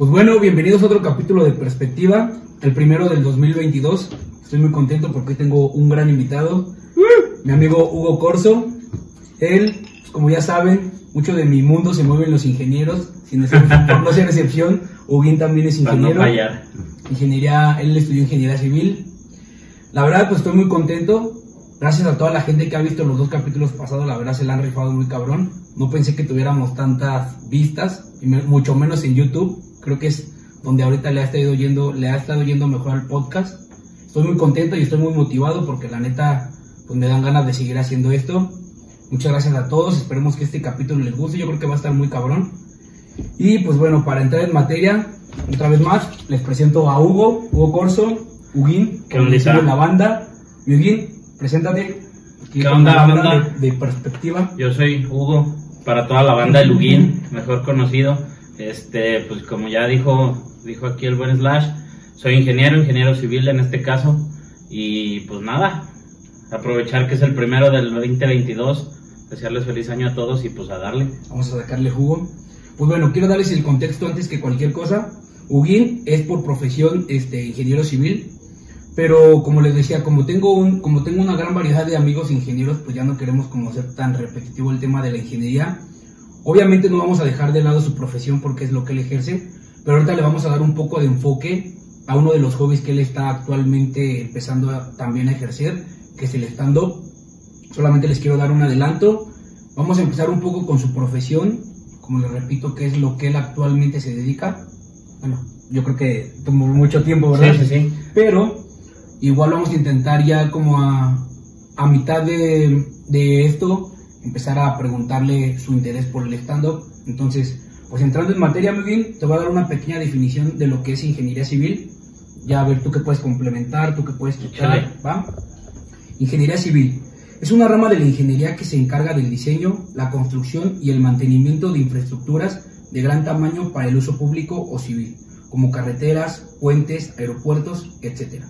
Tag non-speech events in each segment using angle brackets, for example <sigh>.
Pues bueno, bienvenidos a otro capítulo de Perspectiva, el primero del 2022. Estoy muy contento porque tengo un gran invitado, mi amigo Hugo Corso. Él, pues, como ya saben, mucho de mi mundo se mueven los ingenieros, sin excepción, <laughs> por no ser excepción. Huguín también es ingeniero. Ingeniería, él estudió ingeniería civil. La verdad, pues estoy muy contento. Gracias a toda la gente que ha visto los dos capítulos pasados, la verdad se la han rifado muy cabrón. No pensé que tuviéramos tantas vistas, y me- mucho menos en YouTube. Creo que es donde ahorita le ha estado yendo, le ha estado yendo mejor al podcast. Estoy muy contento y estoy muy motivado porque la neta, pues me dan ganas de seguir haciendo esto. Muchas gracias a todos, esperemos que este capítulo les guste, yo creo que va a estar muy cabrón. Y pues bueno, para entrar en materia, otra vez más, les presento a Hugo, Hugo Corso, Huguín, ¿Qué como onda, decimos Isa? en la banda. Huguín, preséntate. ¿Qué onda, la banda banda? De, de perspectiva. Yo soy Hugo, para toda la banda de Luguín, mejor conocido. Este, pues como ya dijo, dijo aquí el buen Slash, soy ingeniero, ingeniero civil en este caso. Y pues nada, aprovechar que es el primero del 2022, desearles feliz año a todos y pues a darle. Vamos a sacarle jugo. Pues bueno, quiero darles el contexto antes que cualquier cosa. Huguín es por profesión este, ingeniero civil, pero como les decía, como tengo, un, como tengo una gran variedad de amigos ingenieros, pues ya no queremos como ser tan repetitivo el tema de la ingeniería. Obviamente no vamos a dejar de lado su profesión porque es lo que él ejerce, pero ahorita le vamos a dar un poco de enfoque a uno de los hobbies que él está actualmente empezando a- también a ejercer, que es el stand-up. Solamente les quiero dar un adelanto. Vamos a empezar un poco con su profesión, como les repito, que es lo que él actualmente se dedica. Bueno, yo creo que tomó mucho tiempo, ¿verdad? Sí, sí, sí. Pero igual vamos a intentar ya como a, a mitad de, de esto empezar a preguntarle su interés por el stand-up. Entonces, pues entrando en materia muy bien, te voy a dar una pequeña definición de lo que es ingeniería civil. Ya a ver tú qué puedes complementar, tú qué puedes quitar. ¿va? Ingeniería civil. Es una rama de la ingeniería que se encarga del diseño, la construcción y el mantenimiento de infraestructuras de gran tamaño para el uso público o civil, como carreteras, puentes, aeropuertos, etc.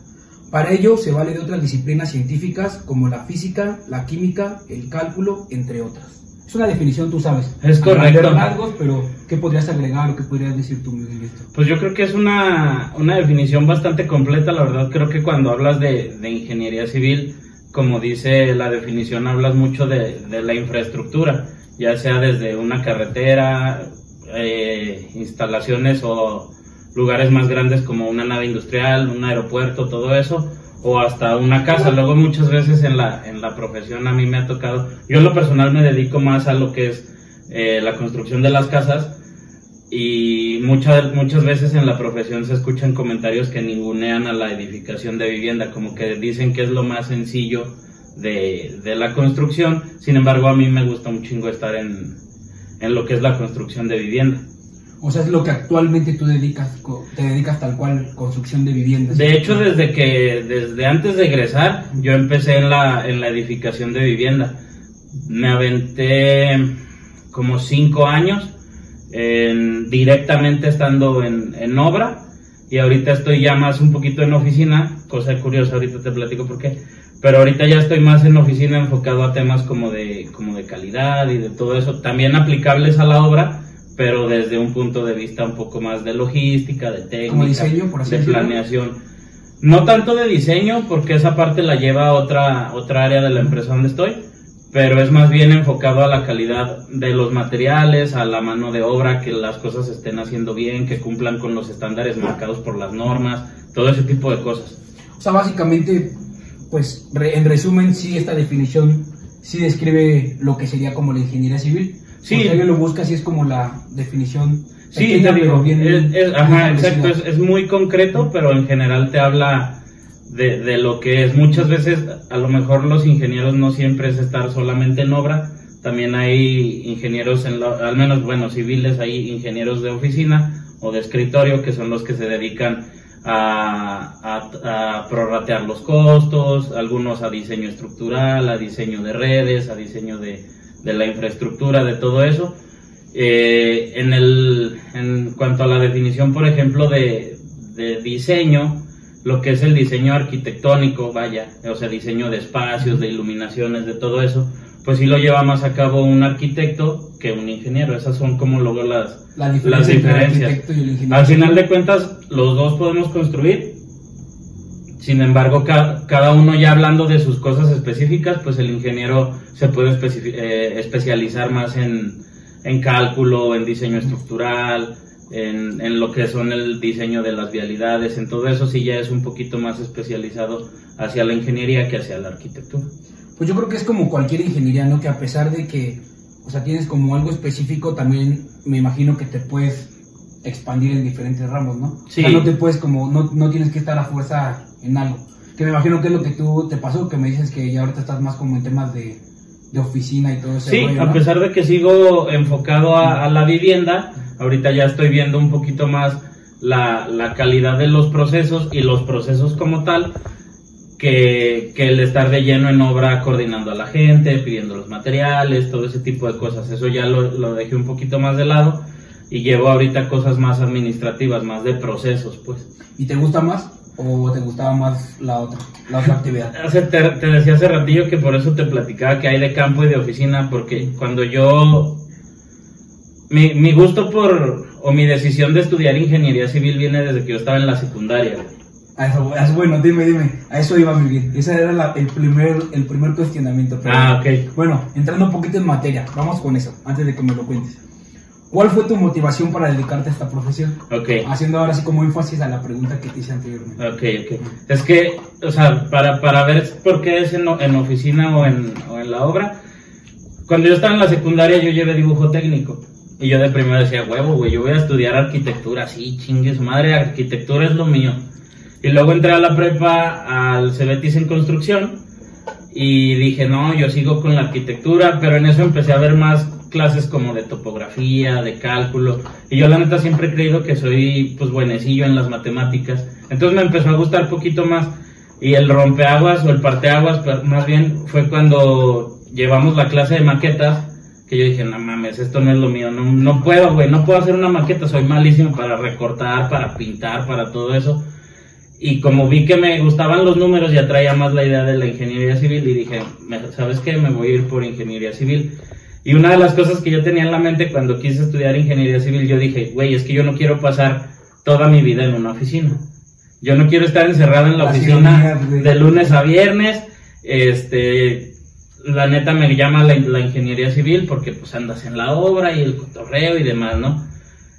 Para ello se vale de otras disciplinas científicas como la física, la química, el cálculo, entre otras. Es una definición, tú sabes. Es correcto. rasgos, pero ¿qué podrías agregar o qué podrías decir tú, Miguel, esto? Pues yo creo que es una, una definición bastante completa, la verdad creo que cuando hablas de, de ingeniería civil, como dice la definición, hablas mucho de, de la infraestructura, ya sea desde una carretera, eh, instalaciones o lugares más grandes como una nave industrial, un aeropuerto, todo eso, o hasta una casa. Luego muchas veces en la, en la profesión a mí me ha tocado, yo en lo personal me dedico más a lo que es eh, la construcción de las casas, y muchas muchas veces en la profesión se escuchan comentarios que ningunean a la edificación de vivienda, como que dicen que es lo más sencillo de, de la construcción. Sin embargo, a mí me gusta un chingo estar en, en lo que es la construcción de vivienda. O sea, es lo que actualmente tú dedicas, te dedicas tal cual, construcción de viviendas. De hecho, desde que desde antes de egresar, yo empecé en la en la edificación de vivienda. Me aventé como cinco años en- directamente estando en, en obra y ahorita estoy ya más un poquito en oficina, cosa curiosa, ahorita te platico por qué, pero ahorita ya estoy más en oficina enfocado a temas como de, como de calidad y de todo eso, también aplicables a la obra, pero desde un punto de vista un poco más de logística, de técnica, Como diseño, por así de decirlo. planeación. No tanto de diseño, porque esa parte la lleva otra, otra área de la empresa donde estoy, pero es más bien enfocado a la calidad de los materiales, a la mano de obra, que las cosas se estén haciendo bien, que cumplan con los estándares marcados por las normas, todo ese tipo de cosas. O sea, básicamente, pues en resumen, sí, esta definición sí describe lo que sería como la ingeniería civil. Sí. Si alguien lo busca, sí es como la definición. Sí, pequeña, te digo, pero bien- es- ajá, exacto, es, es muy concreto, pero en general te habla de, de lo que es. Muchas veces, a lo mejor los ingenieros no siempre es estar solamente en obra, también hay ingenieros, en al menos, bueno, civiles, hay ingenieros de oficina o de escritorio que son los que se dedican a, a, a prorratear los costos, algunos a diseño estructural, a diseño de redes, a diseño de, de la infraestructura, de todo eso. Eh, en, el, en cuanto a la definición, por ejemplo, de, de diseño, lo que es el diseño arquitectónico, vaya, o sea, diseño de espacios, de iluminaciones, de todo eso, pues sí lo lleva más a cabo un arquitecto que un ingeniero. Esas son como luego las, La las diferencia diferencias. Al final de cuentas, los dos podemos construir. Sin embargo, ca- cada uno ya hablando de sus cosas específicas, pues el ingeniero se puede eh, especializar más en, en cálculo, en diseño estructural, en, en lo que son el diseño de las vialidades, en todo eso sí ya es un poquito más especializado hacia la ingeniería que hacia la arquitectura. Pues yo creo que es como cualquier ingeniería, ¿no? Que a pesar de que, o sea, tienes como algo específico, también me imagino que te puedes expandir en diferentes ramos, ¿no? Sí. O sea, no te puedes como, no, no tienes que estar a fuerza en algo. Que me imagino que es lo que tú te pasó, que me dices que ya ahorita estás más como en temas de, de oficina y todo eso. Sí, a pesar de que sigo enfocado a, a la vivienda, ahorita ya estoy viendo un poquito más la, la calidad de los procesos y los procesos como tal, que, que el estar de lleno en obra coordinando a la gente, pidiendo los materiales, todo ese tipo de cosas. Eso ya lo, lo dejé un poquito más de lado y llevo ahorita cosas más administrativas, más de procesos, pues. ¿Y te gusta más o te gustaba más la otra, la otra actividad? <laughs> Hace- te, te decía hace ratillo que por eso te platicaba que hay de campo y de oficina, porque cuando yo... Mi, mi gusto por, o mi decisión de estudiar ingeniería civil viene desde que yo estaba en la secundaria. A eso, a eso- bueno, dime, dime, a eso iba muy bien. Ese era la- el, primer, el primer cuestionamiento. pero- Ah, ok. Bueno, entrando un poquito en materia, vamos con eso, antes de que me lo cuentes. ¿Cuál fue tu motivación para dedicarte a esta profesión? Ok. Haciendo ahora sí como énfasis a la pregunta que te hice anteriormente. Ok, ok. Es que, o sea, para, para ver por qué es en oficina o en, o en la obra, cuando yo estaba en la secundaria yo llevé dibujo técnico. Y yo de primero decía, huevo, güey, yo voy a estudiar arquitectura, sí, chingue su madre, arquitectura es lo mío. Y luego entré a la prepa al Cebetis en construcción y dije, no, yo sigo con la arquitectura, pero en eso empecé a ver más clases como de topografía, de cálculo, y yo la neta siempre he creído que soy pues buenecillo en las matemáticas, entonces me empezó a gustar poquito más, y el rompeaguas o el parteaguas, más bien fue cuando llevamos la clase de maquetas, que yo dije, no mames, esto no es lo mío, no, no puedo, güey, no puedo hacer una maqueta, soy malísimo para recortar, para pintar, para todo eso, y como vi que me gustaban los números, ya traía más la idea de la ingeniería civil y dije, "Me- ¿sabes qué? Me voy a ir por ingeniería civil. Y una de las cosas que yo tenía en la mente cuando quise estudiar ingeniería civil, yo dije, güey, es que yo no quiero pasar toda mi vida en una oficina. Yo no quiero estar encerrado en la oficina de lunes a viernes. Este, la neta me llama la, la ingeniería civil porque pues andas en la obra y el cotorreo y demás, ¿no?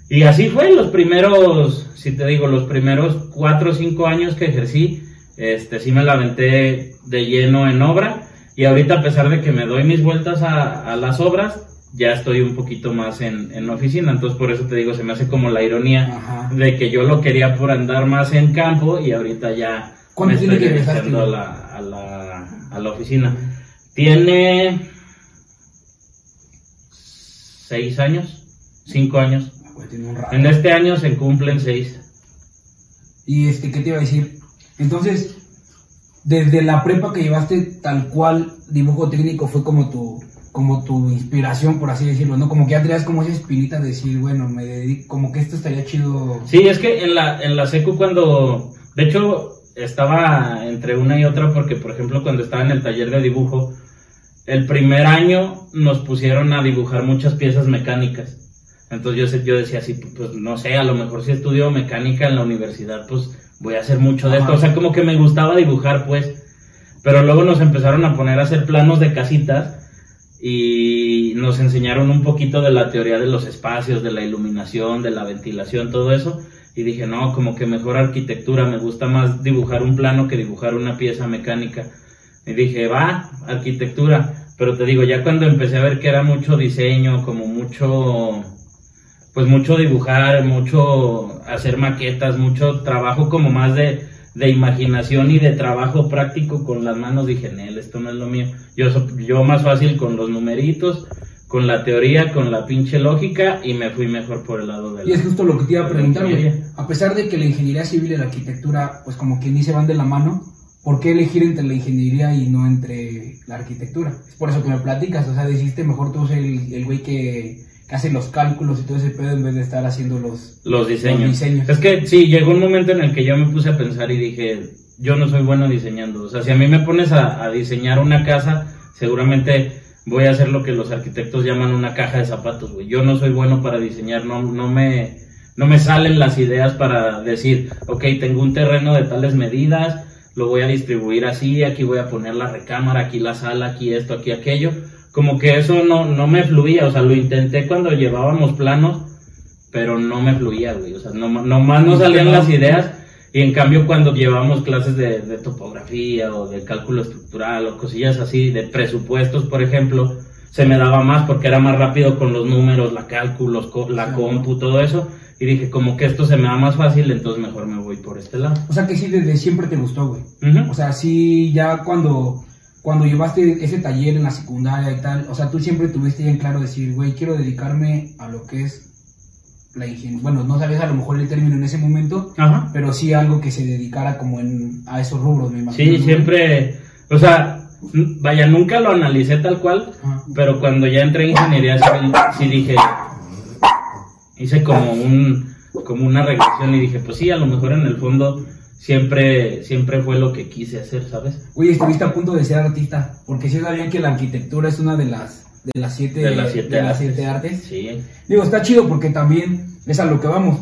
Y así fue los primeros, si te digo, los primeros cuatro o cinco años que ejercí, este, sí me la aventé de lleno en obra. Y ahorita, a pesar de que me doy mis vueltas a, a las obras, ya estoy un poquito más en, en oficina. Entonces, por eso te digo, se me hace como la ironía Ajá. de que yo lo quería por andar más en campo y ahorita ya me ¿Cuánto estoy dedicando a la, a, la, a la oficina. Tiene seis años, cinco años. Rato. En este año se cumplen seis. Y este, ¿qué te iba a decir? Entonces, desde la prepa que llevaste tal cual dibujo técnico fue como tu como tu inspiración, por así decirlo, ¿no? Como que ya traías como esa espinita de decir, bueno, me dedico, como que esto estaría chido. Sí, es que en la, en la secu cuando, de hecho, estaba entre una y otra porque, por ejemplo, cuando estaba en el taller de dibujo, el primer año nos pusieron a dibujar muchas piezas mecánicas. Entonces yo, yo decía así, pues no sé, a lo mejor si estudio mecánica en la universidad, pues voy a hacer mucho de esto. O sea, como que me gustaba dibujar, pues. Pero luego nos empezaron a poner a hacer planos de casitas y nos enseñaron un poquito de la teoría de los espacios, de la iluminación, de la ventilación, todo eso. Y dije, no, como que mejor arquitectura, me gusta más dibujar un plano que dibujar una pieza mecánica. Y dije, va, arquitectura. Pero te digo, ya cuando empecé a ver que era mucho diseño, como mucho, pues mucho dibujar, mucho hacer maquetas, mucho trabajo como más de, de imaginación y de trabajo práctico con las manos, dije, Nel, esto no es lo mío. Yo, yo más fácil con los numeritos, con la teoría, con la pinche lógica y me fui mejor por el lado de la... Y es justo lo que te iba a preguntar, güey. A pesar de que la ingeniería civil y la arquitectura, pues como quien dice, van de la mano, ¿por qué elegir entre la ingeniería y no entre la arquitectura? Es por eso que me platicas, o sea, dijiste mejor tú ser el, el güey que, que hace los cálculos y todo ese pedo en vez de estar haciendo los... Los diseños. Los diseños. Es que sí, llegó un momento en el que yo me puse a pensar y dije, yo no soy bueno diseñando. O sea, si a mí me pones a, a diseñar una casa, seguramente voy a hacer lo que los arquitectos llaman una caja de zapatos, güey. Yo no soy bueno para diseñar, no, no me, no me salen las ideas para decir, ok, tengo un terreno de tales medidas, lo voy a distribuir así, aquí voy a poner la recámara, aquí la sala, aquí esto, aquí aquello. Como que eso no, no me fluía, o sea, lo intenté cuando llevábamos planos, pero no me fluía, güey. O sea, no, nomás no salían las ideas. Y en cambio, cuando llevamos clases de, de, topografía o de cálculo estructural o cosillas así, de presupuestos, por ejemplo, se me daba más porque era más rápido con los números, la cálculos, la compu, todo eso. Y dije, como que esto se me da más fácil, entonces mejor me voy por este lado. O sea, que sí, desde siempre te gustó, güey. O sea, sí, ya cuando, cuando llevaste ese taller en la secundaria y tal, o sea, tú siempre tuviste bien claro decir, güey, quiero dedicarme a lo que es la ingeniería, bueno, no sabes a lo mejor el término en ese momento, pero sí algo que se dedicara como en, a esos rubros, me imagino. Sí, siempre, o sea, vaya, nunca lo analicé tal cual, pero cuando ya entré en ingeniería sí, dije, hice como un, como una regresión y dije, pues sí, a lo mejor en el fondo siempre, siempre fue lo que quise hacer, ¿sabes? Oye, estuviste a punto de ser artista, porque sí sabían que la arquitectura es una de las de las siete, de las siete, artes. Sí. Digo, está chido porque también es a lo que vamos.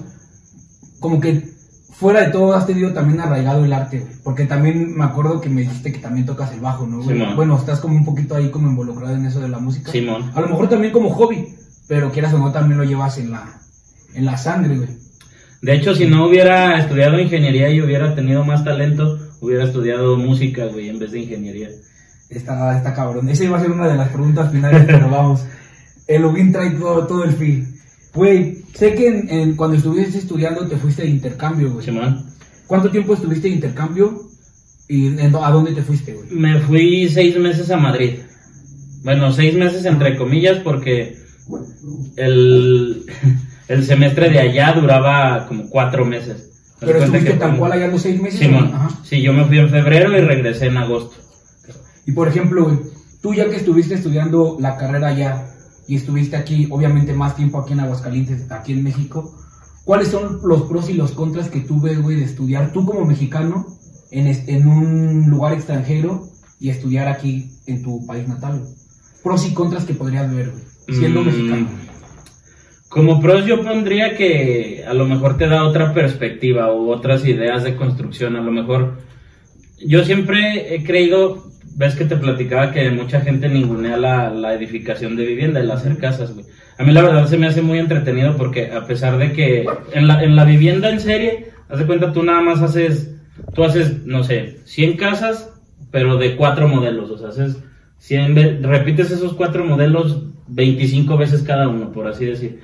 Como que fuera de todo has tenido también arraigado el arte, Porque también me acuerdo que me dijiste que también tocas el bajo, ¿no? Bueno, estás como un poquito ahí como involucrado en eso de la música. Simón. A lo mejor también como hobby, pero quieras o no también lo llevas en la, en la sangre, güey. De hecho, si no hubiera estudiado ingeniería y hubiera tenido más talento, hubiera estudiado música, güey, en vez de ingeniería. Está, está cabrón. Esa iba a ser una de las preguntas finales, pero <laughs> vamos. El trae todo, el fin. Güey, sé que cuando estuviste estudiando te fuiste de intercambio, güey. ¿Cuánto tiempo estuviste de intercambio y a dónde te fuiste, güey? Me fui seis meses a Madrid. Bueno, seis meses entre comillas porque el, <laughs> el semestre de allá duraba como cuatro meses. ¿Pero estuviste tan cual allá los seis meses? Simón, sí, yo me fui en febrero y regresé en agosto. Y por ejemplo, tú ya que estuviste estudiando la carrera allá y estuviste aquí, obviamente más tiempo aquí en Aguascalientes, aquí en México, ¿cuáles son los pros y los contras que tú ves, güey, de estudiar tú como mexicano en, en un lugar extranjero y estudiar aquí en tu país natal? Pros y contras que podrías ver, güey, siendo mm, mexicano. Como pros yo pondría que a lo mejor te da otra perspectiva o otras ideas de construcción, a lo mejor yo siempre he creído ves que te platicaba que mucha gente ningunea la, la edificación de vivienda, el hacer casas, güey. A mí la verdad se me hace muy entretenido porque a pesar de que en la, en la vivienda en serie, haz de cuenta tú nada más haces, tú haces, no sé, 100 casas, pero de cuatro modelos, o sea, haces 100, repites esos cuatro modelos 25 veces cada uno, por así decir.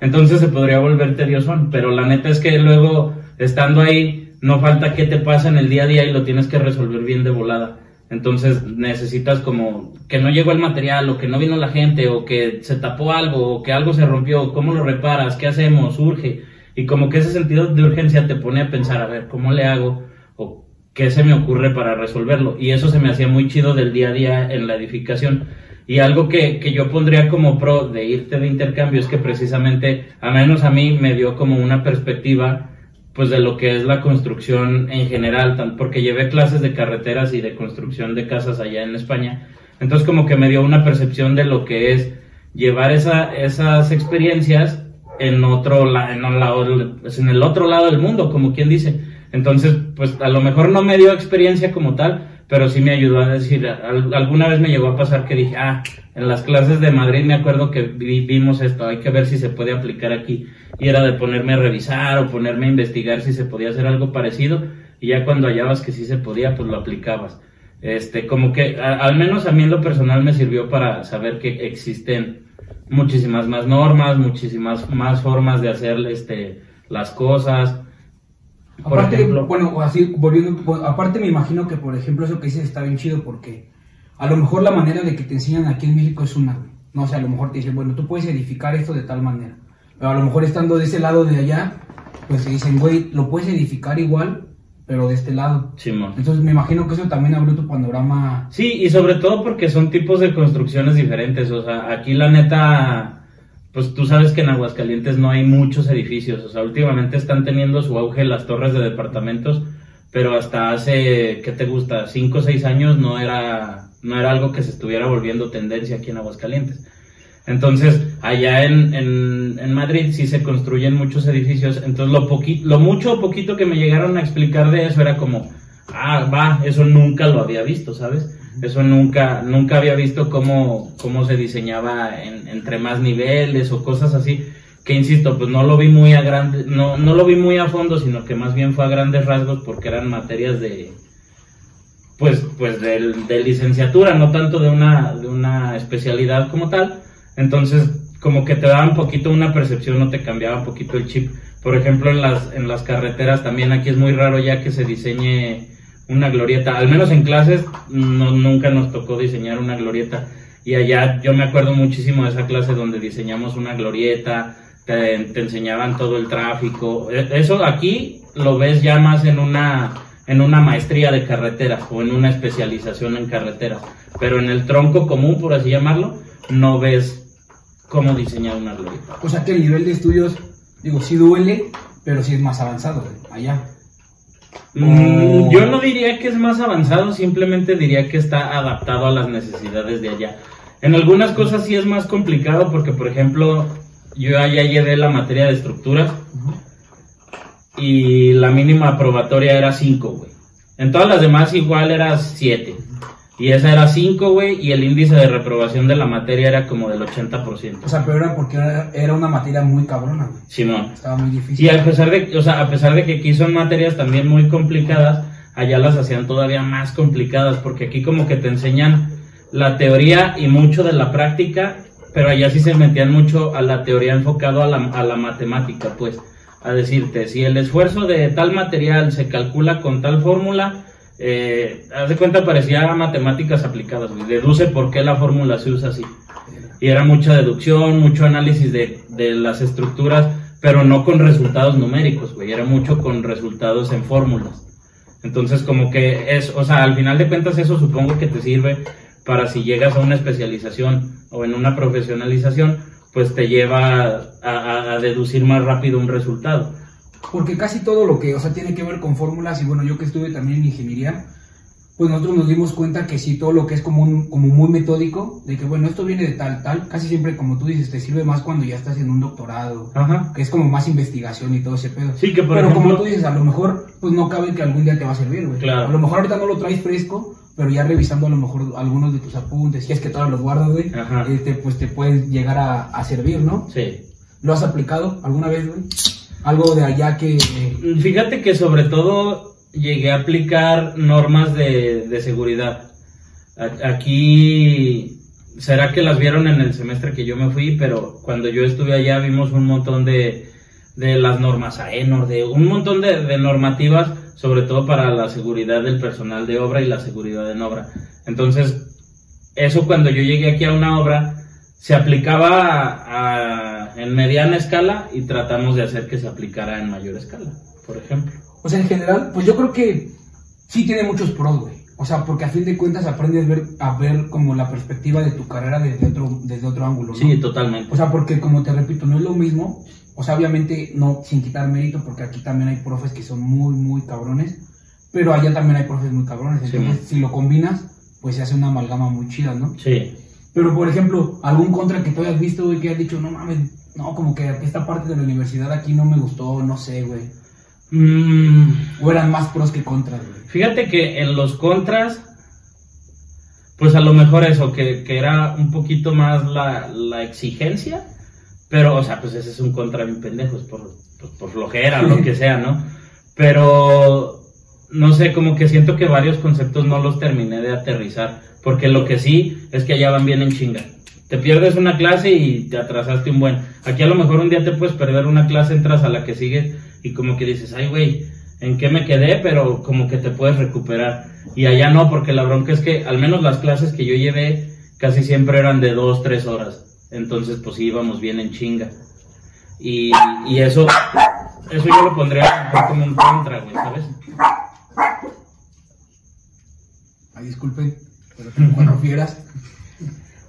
Entonces se podría volver tedioso, pero la neta es que luego, estando ahí, no falta que te pasa en el día a día y lo tienes que resolver bien de volada. Entonces necesitas como que no llegó el material o que no vino la gente o que se tapó algo o que algo se rompió, ¿cómo lo reparas? ¿Qué hacemos? Urge. Y como que ese sentido de urgencia te pone a pensar, a ver, ¿cómo le hago? O qué se me ocurre para resolverlo. Y eso se me hacía muy chido del día a día en la edificación. Y algo que, que yo pondría como pro de irte de intercambio es que precisamente, a menos a mí, me dio como una perspectiva pues de lo que es la construcción en general, porque llevé clases de carreteras y de construcción de casas allá en España. Entonces como que me dio una percepción de lo que es llevar esa, esas experiencias en otro en, pues, en el otro lado del mundo, como quien dice. Entonces, pues a lo mejor no me dio experiencia como tal, pero sí me ayudó a decir, alguna vez me llegó a pasar que dije, ah, en las clases de Madrid me acuerdo que vimos esto, hay que ver si se puede aplicar aquí. Y era de ponerme a revisar o ponerme a investigar si se podía hacer algo parecido. Y ya cuando hallabas que sí se podía, pues lo aplicabas. Este, como que al menos a mí en lo personal me sirvió para saber que existen muchísimas más normas, muchísimas más formas de hacer este, las cosas aparte, bueno, así volviendo, pues, aparte me imagino que por ejemplo eso que dices está bien chido porque a lo mejor la manera de que te enseñan aquí en México es una, no sé, a lo mejor te dicen, bueno, tú puedes edificar esto de tal manera, pero a lo mejor estando de ese lado de allá, pues se dicen, güey, lo puedes edificar igual, pero de este lado. Sí, Entonces me imagino que eso también abrió tu panorama. Sí, y sobre todo porque son tipos de construcciones diferentes, o sea, aquí la neta pues tú sabes que en Aguascalientes no hay muchos edificios, o sea, últimamente están teniendo su auge las torres de departamentos, pero hasta hace, ¿qué te gusta? Cinco o seis años no era, no era algo que se estuviera volviendo tendencia aquí en Aguascalientes. Entonces, allá en, en, en Madrid sí se construyen muchos edificios, entonces lo, poqui, lo mucho o poquito que me llegaron a explicar de eso era como, ah, va, eso nunca lo había visto, ¿sabes? Eso nunca, nunca había visto cómo, cómo se diseñaba en, entre más niveles o cosas así. Que insisto, pues no lo vi muy a grande, no, no lo vi muy a fondo, sino que más bien fue a grandes rasgos porque eran materias de, pues, pues de, de licenciatura, no tanto de una, de una especialidad como tal. Entonces, como que te daba un poquito una percepción, no te cambiaba un poquito el chip. Por ejemplo, en las, en las carreteras también aquí es muy raro ya que se diseñe una glorieta. Al menos en clases no, nunca nos tocó diseñar una glorieta. Y allá yo me acuerdo muchísimo de esa clase donde diseñamos una glorieta, te, te enseñaban todo el tráfico. E, Eso aquí lo ves ya más en una, en una maestría de carreteras o en una especialización en carreteras. Pero en el tronco común, por así llamarlo, no ves cómo diseñar una glorieta. O sea que el nivel de estudios, digo, sí duele, pero sí es más avanzado allá. Mm. Yo no diría que es más avanzado, simplemente diría que está adaptado a las necesidades de allá. En algunas cosas sí es más complicado porque, por ejemplo, yo allá llevé la materia de estructuras y la mínima probatoria era 5, güey. En todas las demás igual era 7. Y esa era 5, güey, y el índice de reprobación de la materia era como del 80%. O sea, pero era porque era, era una materia muy cabrona, güey. Simón. Estaba muy difícil. Y a pesar de, o sea, a pesar de que aquí son materias también muy complicadas, allá las hacían todavía más complicadas, porque aquí como que te enseñan la teoría y mucho de la práctica, pero allá sí se metían mucho a la teoría enfocado a la, a la matemática, pues, a decirte, si el esfuerzo de tal material se calcula con tal fórmula, eh, haz de cuenta parecía matemáticas aplicadas, deduce por qué la fórmula se usa así. Y era mucha deducción, mucho análisis de, de las estructuras, pero no con resultados numéricos, güey, era mucho con resultados en fórmulas. Entonces, como que es, o sea, al final de cuentas eso supongo que te sirve para si llegas a una especialización o en una profesionalización, pues te lleva a deducir más rápido un resultado. Porque casi todo lo que, o sea, tiene que ver con fórmulas, y bueno, yo que estuve también en ingeniería, pues nosotros nos dimos cuenta que sí, todo lo que es como, un, como muy metódico, de que bueno, esto viene de tal, tal, casi siempre, como tú dices, te sirve más cuando ya estás en un doctorado, Ajá. que es como más investigación y todo ese pedo. Sí, que por pero ejemplo, como tú dices, a lo mejor, pues no cabe que algún día te va a servir, güey. Claro. A lo mejor ahorita no lo traes fresco, pero ya revisando a lo mejor algunos de tus apuntes, si es que todavía los guardas, güey, este, pues te pueden llegar a, a servir, ¿no? sí. ¿Lo has aplicado alguna vez, güey? Algo de allá que... Fíjate que sobre todo llegué a aplicar normas de, de seguridad. Aquí, será que las vieron en el semestre que yo me fui, pero cuando yo estuve allá vimos un montón de, de las normas AENOR, de un montón de, normativas, sobre todo para la seguridad del personal de obra y la seguridad en obra. Entonces, eso cuando yo llegué aquí a una obra, se aplicaba a- en mediana escala y tratamos de hacer que se aplicara en mayor escala, por ejemplo. O sea, en general, pues yo creo que sí tiene muchos pros, güey. O sea, porque a fin de cuentas aprendes ver, a ver como la perspectiva de tu carrera desde otro, desde otro ángulo, ¿no? Sí, totalmente. O sea, porque como te repito, no es lo mismo. O sea, obviamente no sin quitar mérito, porque aquí también hay profes que son muy, muy cabrones. Pero allá también hay profes muy cabrones. Entonces, si lo combinas, pues se hace una amalgama muy chida, ¿no? Sí. Pero, por ejemplo, algún contra que tú hayas visto, güey, que hayas dicho, no mames, no, como que esta parte de la universidad aquí no me gustó, no sé, güey. Mm, O eran más pros que contras, güey. fíjate que en los contras, pues a lo mejor eso, que, que era un poquito más la, la exigencia, pero, o sea, pues ese es un contra bien pendejo, es por, pues, por flojera o lo <laughs> que sea, ¿no? Pero, no sé, como que siento que varios conceptos no los terminé de aterrizar, porque lo que sí es que allá van bien en chinga. Te pierdes una clase y te atrasaste un buen. Aquí a lo mejor un día te puedes perder una clase, entras a la que sigue y como que dices, ay, güey, ¿en qué me quedé? Pero como que te puedes recuperar. Y allá no, porque la bronca es que al menos las clases que yo llevé casi siempre eran de dos, tres horas. Entonces, pues íbamos bien en chinga. Y, eso, eso yo lo pondría como un contra, güey, ¿sabes? Ay, disculpen, pero cuatro fieras.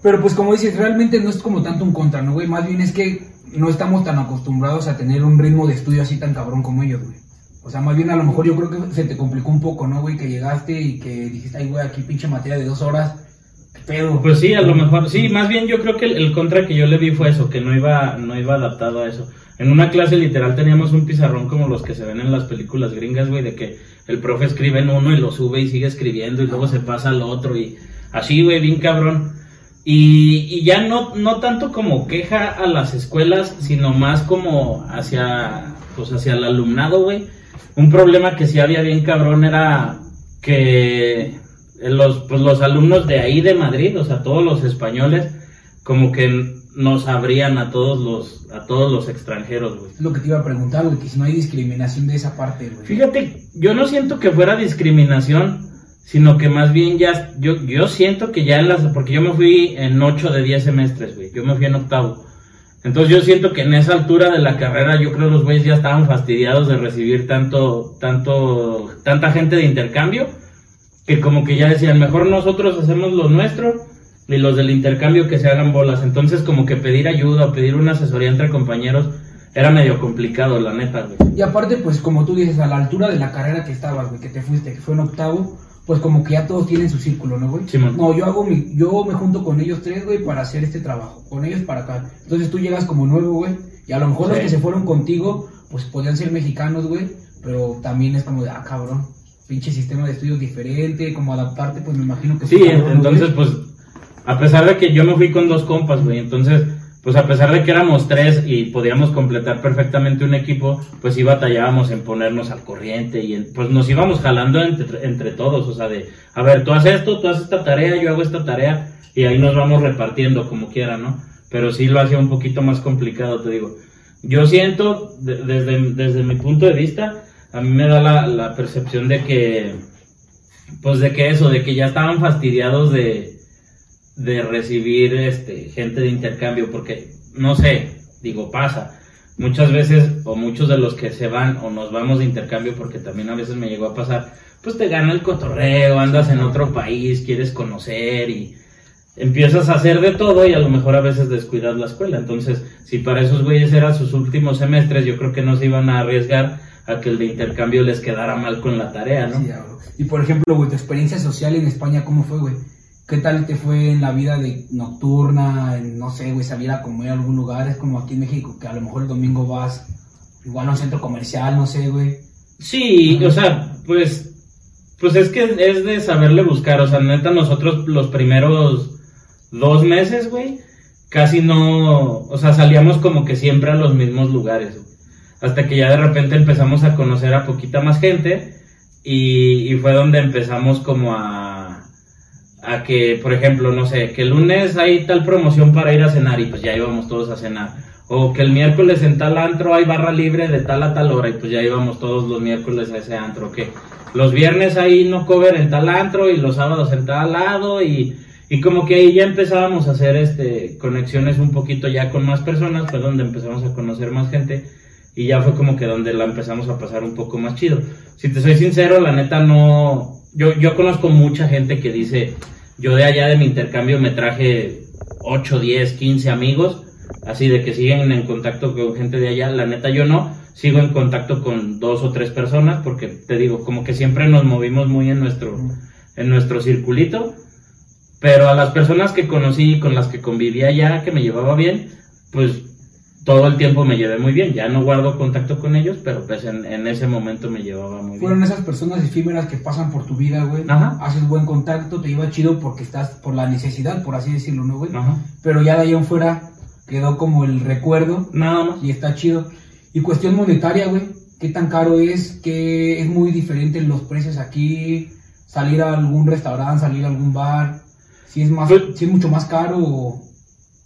Pero pues como dices, realmente no es como tanto un contra, ¿no, güey? Más bien es que no estamos tan acostumbrados a tener un ritmo de estudio así tan cabrón como ellos, güey. O sea, más bien a lo mejor yo creo que se te complicó un poco, ¿no, güey? Que llegaste y que dijiste, ay, güey, aquí pinche materia de dos horas. pedo. Pues sí, a lo mejor, sí, más bien yo creo que el, el contra que yo le vi fue eso, que no iba, no iba adaptado a eso. En una clase literal teníamos un pizarrón como los que se ven en las películas gringas, güey, de que el profe escribe en uno y lo sube y sigue escribiendo y luego se pasa al otro y así, güey, bien cabrón. Y, y ya no, no tanto como queja a las escuelas, sino más como hacia, pues hacia el alumnado, güey. Un problema que sí había bien cabrón era que los, pues los alumnos de ahí de Madrid, o sea, todos los españoles, como que nos abrían a todos los, a todos los extranjeros, güey. Lo que te iba a preguntar, güey, que si no hay discriminación de esa parte, güey. Fíjate, yo no siento que fuera discriminación, sino que más bien ya, yo, yo siento que ya en las, porque yo me fui en 8 de 10 semestres, güey, yo me fui en octavo. Entonces yo siento que en esa altura de la carrera yo creo los güeyes ya estaban fastidiados de recibir tanto, tanto, tanta gente de intercambio, que como que ya decían, mejor nosotros hacemos lo nuestro y los del intercambio que se hagan bolas. Entonces como que pedir ayuda pedir una asesoría entre compañeros era medio complicado, la neta, güey. Y aparte, pues como tú dices, a la altura de la carrera que estabas, güey, que te fuiste, que fue en octavo, pues como que ya todos tienen su círculo, ¿no, güey? Simón. No, yo hago mi, yo me junto con ellos tres, güey, para hacer este trabajo, con ellos para acá. Entonces tú llegas como nuevo, güey, y a lo mejor los Sí. que se fueron contigo, pues podían ser mexicanos, güey, pero también es como de, ah, cabrón, pinche sistema de estudios diferente, como adaptarte, pues me imagino que Sí, cabrón, entonces güey. pues, a pesar de que yo me fui con dos compas, güey, entonces, pues a pesar de que éramos tres y podíamos completar perfectamente un equipo, pues sí batallábamos en ponernos al corriente y en- pues nos íbamos jalando entre, entre todos, o sea, de, a ver, tú haces esto, tú haces esta tarea, yo hago esta tarea y ahí nos vamos repartiendo como quiera, ¿no? Pero sí lo hacía un poquito más complicado, te digo. Yo siento, de- desde, desde mi punto de vista, a mí me da la, la percepción de que, pues de que eso, de que ya estaban fastidiados de, de recibir este gente de intercambio, porque no sé, digo, pasa. Muchas veces, o muchos de los que se van o nos vamos de intercambio, porque también a veces me llegó a pasar, pues te gana el cotorreo, andas en otro país, quieres conocer y empiezas a hacer de todo y a lo mejor a veces descuidas la escuela. Entonces, si para esos güeyes eran sus últimos semestres, yo creo que no se iban a arriesgar a que el de intercambio les quedara mal con la tarea, ¿no? Sí. Y por ejemplo, güey, tu experiencia social en España, ¿cómo fue, güey? ¿Qué tal te fue en la vida nocturna, en, no sé, güey, salir a comer a algún lugar? Es como aquí en México, que a lo mejor el domingo vas igual a un centro comercial, no sé, güey. Sí, o sea, pues, pues es que es de saberle buscar, o sea, neta, nosotros los primeros dos meses, güey, casi no, o sea, salíamos como que siempre a los mismos lugares, güey. hasta que ya de repente empezamos a conocer a poquita más gente y fue donde empezamos como a, a que, por ejemplo, no sé, que el lunes hay tal promoción para ir a cenar y pues ya íbamos todos a cenar. O que el miércoles en tal antro hay barra libre de tal a tal hora y pues ya íbamos todos los miércoles a ese antro. Que los viernes hay no cover en tal antro y los sábados en tal lado y, y como que ahí ya empezábamos a hacer este conexiones un poquito ya con más personas, fue donde empezamos a conocer más gente y ya fue como que donde la empezamos a pasar un poco más chido. Si te soy sincero, la neta no... Yo, yo conozco mucha gente que dice, yo de allá de mi intercambio me traje 8, 10, 15 amigos, así de que siguen en contacto con gente de allá. La neta yo no, sigo en contacto con dos o tres personas porque te digo, como que siempre nos movimos muy en nuestro, en nuestro circulito. Pero a las personas que conocí y con las que convivía allá, que me llevaba bien, pues todo el tiempo me llevé muy bien. Ya no guardo contacto con ellos, pero pues en, en ese momento me llevaba muy Fueron bien. esas personas efímeras que pasan por tu vida, güey. Ajá. Haces buen contacto, te iba chido porque estás por la necesidad, por así decirlo, ¿no, güey? Ajá. Pero ya de ahí en fuera quedó como el recuerdo Nada más. y está chido. Y cuestión monetaria, güey, ¿qué tan caro es? ¿Qué es muy diferente los precios aquí? Salir a algún restaurante, salir a algún bar, si es más, Pues- si es mucho más caro o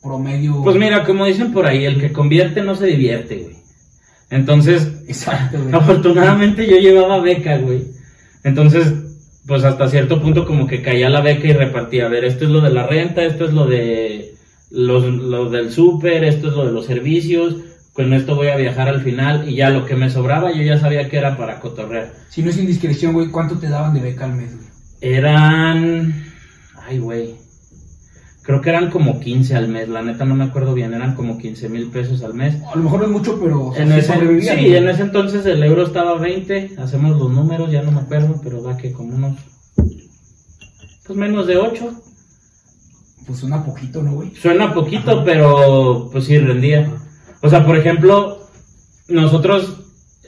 promedio. Pues mira, como dicen por ahí, el que convierte no se divierte, güey. Entonces, Exacto, güey. <laughs> afortunadamente yo llevaba beca, güey. Entonces, pues hasta cierto punto como que caía la beca y repartía, a ver, esto es lo de la renta, esto es lo de los, lo del súper, esto es lo de los servicios, con esto voy a viajar al final y ya lo que me sobraba yo ya sabía que era para cotorrear. Si no es indiscreción, güey, ¿cuánto te daban de beca al mes, güey? Eran... Ay, güey. Creo que eran como 15 al mes, la neta no me acuerdo bien, eran como 15 mil pesos al mes. A lo mejor no es mucho, pero o sea, En sí ese, en ese entonces el euro estaba a 20, hacemos los números, ya no me acuerdo, pero da que como unos, pues menos de 8. Pues suena poquito, ¿no, güey? Suena poquito, pero pues sí rendía. O sea, por ejemplo, nosotros,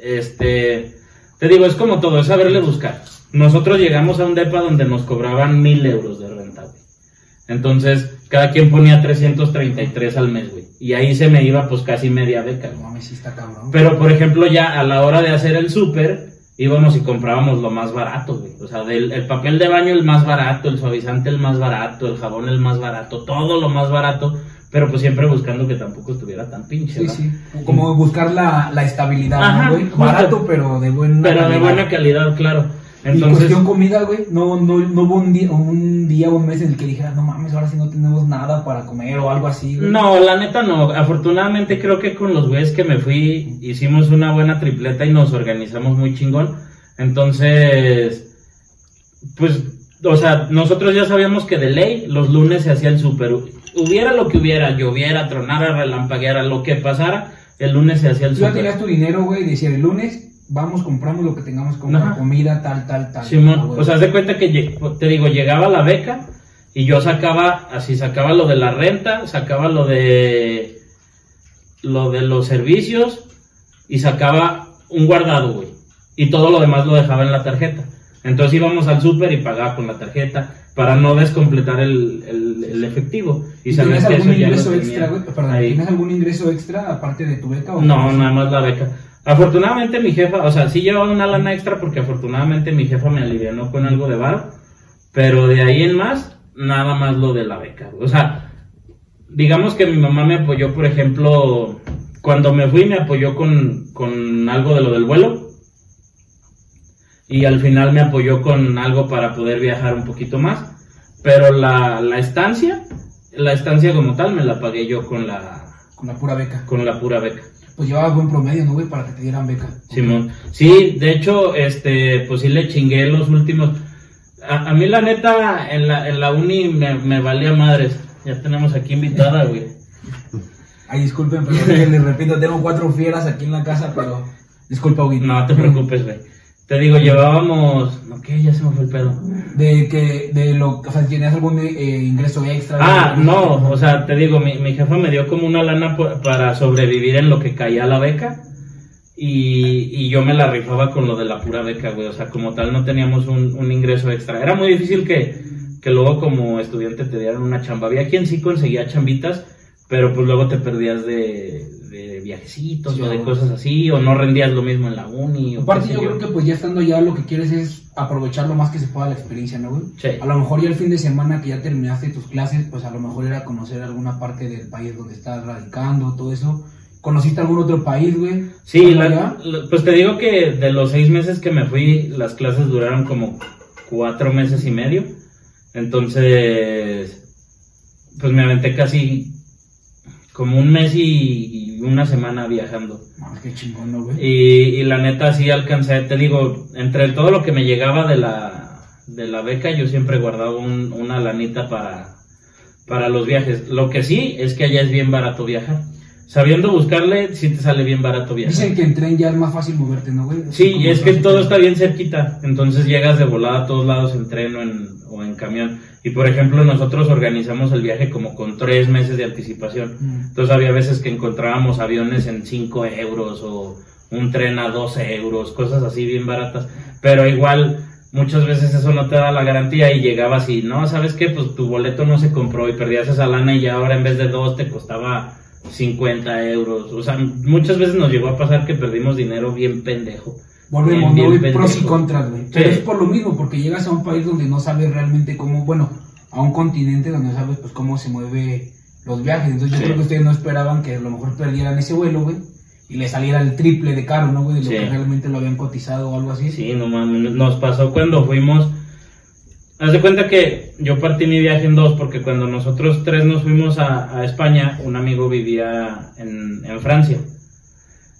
este, te digo, es como todo, es saberle buscar. Nosotros llegamos a un depa donde nos cobraban mil euros de. Entonces, cada quien ponía 333 al mes, güey. Y ahí se me iba pues casi media beca, No mames, sí está cabrón. Pero, por ejemplo, ya a la hora de hacer el súper, íbamos y comprábamos lo más barato, güey. O sea, del, el papel de baño el más barato, el suavizante el más barato, el jabón el más barato, todo lo más barato, pero pues siempre buscando que tampoco estuviera tan pinche, Sí, ¿no? sí. Como buscar la, la estabilidad, Ajá, ¿no, güey? Barato, pero de buena Pero de buena calidad, claro. Y Entonces, cuestión comida, güey, no, no, no hubo un día, un día o un mes en el que dijera, no mames, ahora sí no tenemos nada para comer o algo así, güey. no, la neta no. Afortunadamente creo que con los güeyes que me fui hicimos una buena tripleta y nos organizamos muy chingón. Entonces, pues, o sea, nosotros ya sabíamos que de ley los lunes se hacía el súper. Hubiera lo que hubiera, lloviera, tronara, relampagueara, lo que pasara, el lunes se hacía el Tú ya súper. tenías tu dinero, güey, y decía, el lunes vamos, compramos lo que tengamos como Ajá. comida, tal, tal, tal. Simón, o sea, haz de cuenta que, te digo, llegaba la beca y yo sacaba, así sacaba lo de la renta, sacaba lo de, lo de los servicios y sacaba un guardado, güey. Y todo lo demás lo dejaba en la tarjeta. Entonces íbamos al súper y pagaba con la tarjeta para no descompletar el, el, el efectivo. Y ¿Y saber ¿Tienes algún ingreso extra, güey? Perdón. ¿tienes algún ingreso extra aparte de tu beca? o No, nada más la beca. Afortunadamente mi jefa, o sea, sí llevaba una lana extra porque afortunadamente mi jefa me alivianó con algo de varo, pero de ahí en más, nada más lo de la beca. O sea, digamos que mi mamá me apoyó, por ejemplo, cuando me fui me apoyó con, con algo de lo del vuelo y al final me apoyó con algo para poder viajar un poquito más, pero la, la estancia, la estancia como tal me la pagué yo con la, Con la pura beca. con la pura beca. Pues llevaba buen promedio, ¿no, güey? Para que te dieran beca. Simón. Sí, de hecho, este, pues sí le chingué los últimos. A, a mí la neta, en la, en la uni me, me valía madres. Ya tenemos aquí invitada, güey. Ay, disculpen, pero les repito, tengo cuatro fieras aquí en la casa, pero... Disculpa, güey. No te preocupes, güey. Te digo, llevábamos... No, ¿qué? Ya se me fue el pedo. De que, de lo, o sea, ¿tienes algún eh, ingreso extra? Ah, no, o sea, te digo, mi, mi jefa me dio como una lana por- para sobrevivir en lo que caía la beca. Y, y yo me la rifaba con lo de la pura beca, güey. O sea, como tal no teníamos un, un ingreso extra. Era muy difícil que, que luego como estudiante te dieran una chamba. Había quien sí conseguía chambitas, pero pues luego te perdías de, de viajecitos Sí, o de cosas así, o no rendías lo mismo en la uni. O Aparte sé yo creo que pues ya estando ya lo que quieres es aprovechar lo más que se pueda la experiencia, ¿no, güey? Sí. A lo mejor ya el fin de semana que ya terminaste tus clases, pues a lo mejor era conocer alguna parte del país donde estás radicando, todo eso. ¿Conociste algún otro país, güey? Sí, pues te digo que de los seis meses que me fui, las clases duraron como cuatro meses y medio. Entonces, pues me aventé casi como un mes y, y una semana viajando. Ah, qué chingón, ¿no, güey? Y, y la neta sí alcancé, te digo, entre todo lo que me llegaba de la, de la beca, yo siempre guardaba un- una lanita para, para los viajes. Lo que sí es que allá es bien barato viajar. Sabiendo buscarle, sí te sale bien barato viajar. Dicen que en tren ya es más fácil moverte, ¿no, güey? Sí, y es que todo está bien cerquita, entonces llegas de volada a todos lados en tren o en, o en camión. Y por ejemplo, nosotros organizamos el viaje como con tres meses de anticipación. Mm. Entonces había veces que encontrábamos aviones en 5 euros o un tren a 12 euros, cosas así bien baratas. Pero igual, muchas veces eso no te da la garantía y llegabas y no, ¿sabes qué? Pues tu boleto no se compró y perdías esa lana y ya ahora en vez de dos te costaba 50 euros. O sea, muchas veces nos llegó a pasar que perdimos dinero bien pendejo. Volvemos, Bien. Pros y contras, güey. Pero es por lo mismo, porque llegas a un país donde no sabes realmente cómo, bueno, a un continente donde no sabes pues cómo se mueve los viajes. Entonces yo creo que ustedes no esperaban que a lo mejor perdieran ese vuelo, güey, y le saliera el triple de caro, ¿no, güey? De lo Sí. que realmente lo habían cotizado o algo así. Sí, no mames, nos pasó cuando fuimos. Haz de cuenta que yo partí mi viaje en dos porque cuando nosotros tres nos fuimos a, a España, un amigo vivía en, en Francia.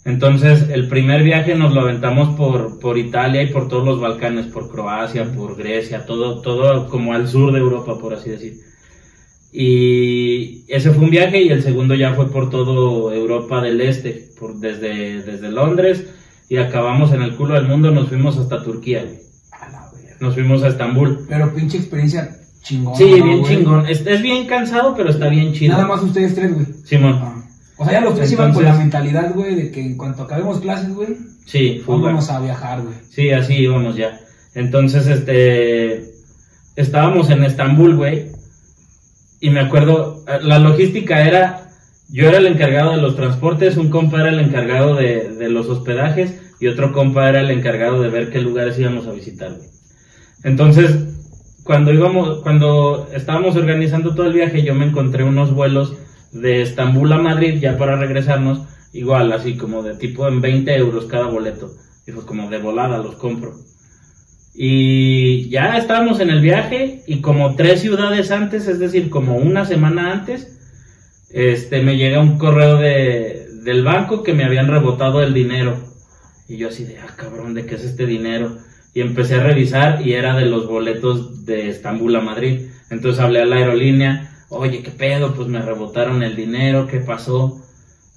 Entonces, el primer viaje nos lo aventamos por, por Italia y por todos los Balcanes, por Croacia, por Grecia, todo, todo como al sur de Europa, por así decir. Y ese fue un viaje y el segundo ya fue por todo Europa del Este, por, desde, desde Londres y acabamos en el culo del mundo, nos fuimos hasta Turquía, güey. A la verga. Nos fuimos a Estambul. Pero pinche experiencia chingón. Sí, ¿no, bien güey? chingón. Es, es bien cansado, pero está bien chido. Nada más ustedes tres, güey. Simón. Ah. O sea, ya los tres iban con la mentalidad, güey, de que en cuanto acabemos clases, güey, Sí, vámonos a viajar, güey. Sí, así íbamos ya. Entonces, este, estábamos en Estambul, güey, y me acuerdo, la logística era, yo era el encargado de los transportes, un compa era el encargado de, de los hospedajes y otro compa era el encargado de ver qué lugares íbamos a visitar, güey. Entonces, cuando íbamos, cuando estábamos organizando todo el viaje, yo me encontré unos vuelos de Estambul a Madrid ya para regresarnos, igual, así como de tipo en 20 euros cada boleto. Y fue como de volada los compro. Y ya estábamos en el viaje y como tres ciudades antes, es decir, como una semana antes, este, me llega un correo de, del banco que me habían rebotado el dinero. Y yo así de, ah, cabrón, ¿de qué es este dinero? Y empecé a revisar y era de los boletos de Estambul a Madrid. Entonces hablé a la aerolínea, oye, ¿qué pedo? Pues me rebotaron el dinero, ¿qué pasó?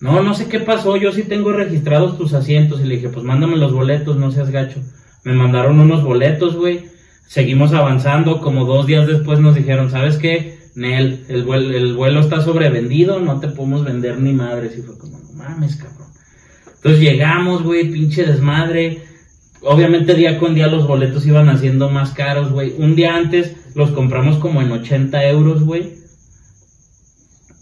No, no sé qué pasó, yo sí tengo registrados tus asientos. Y le dije, pues mándame los boletos, no seas gacho. Me mandaron unos boletos, güey. Seguimos avanzando, como dos días después nos dijeron, ¿sabes qué? Nel, el vuelo, el vuelo está sobrevendido, no te podemos vender ni madres. Y fue como, no mames, cabrón. Entonces llegamos, güey, pinche desmadre. Obviamente día con día los boletos iban haciendo más caros, güey. Un día antes los compramos como en 80 euros, güey.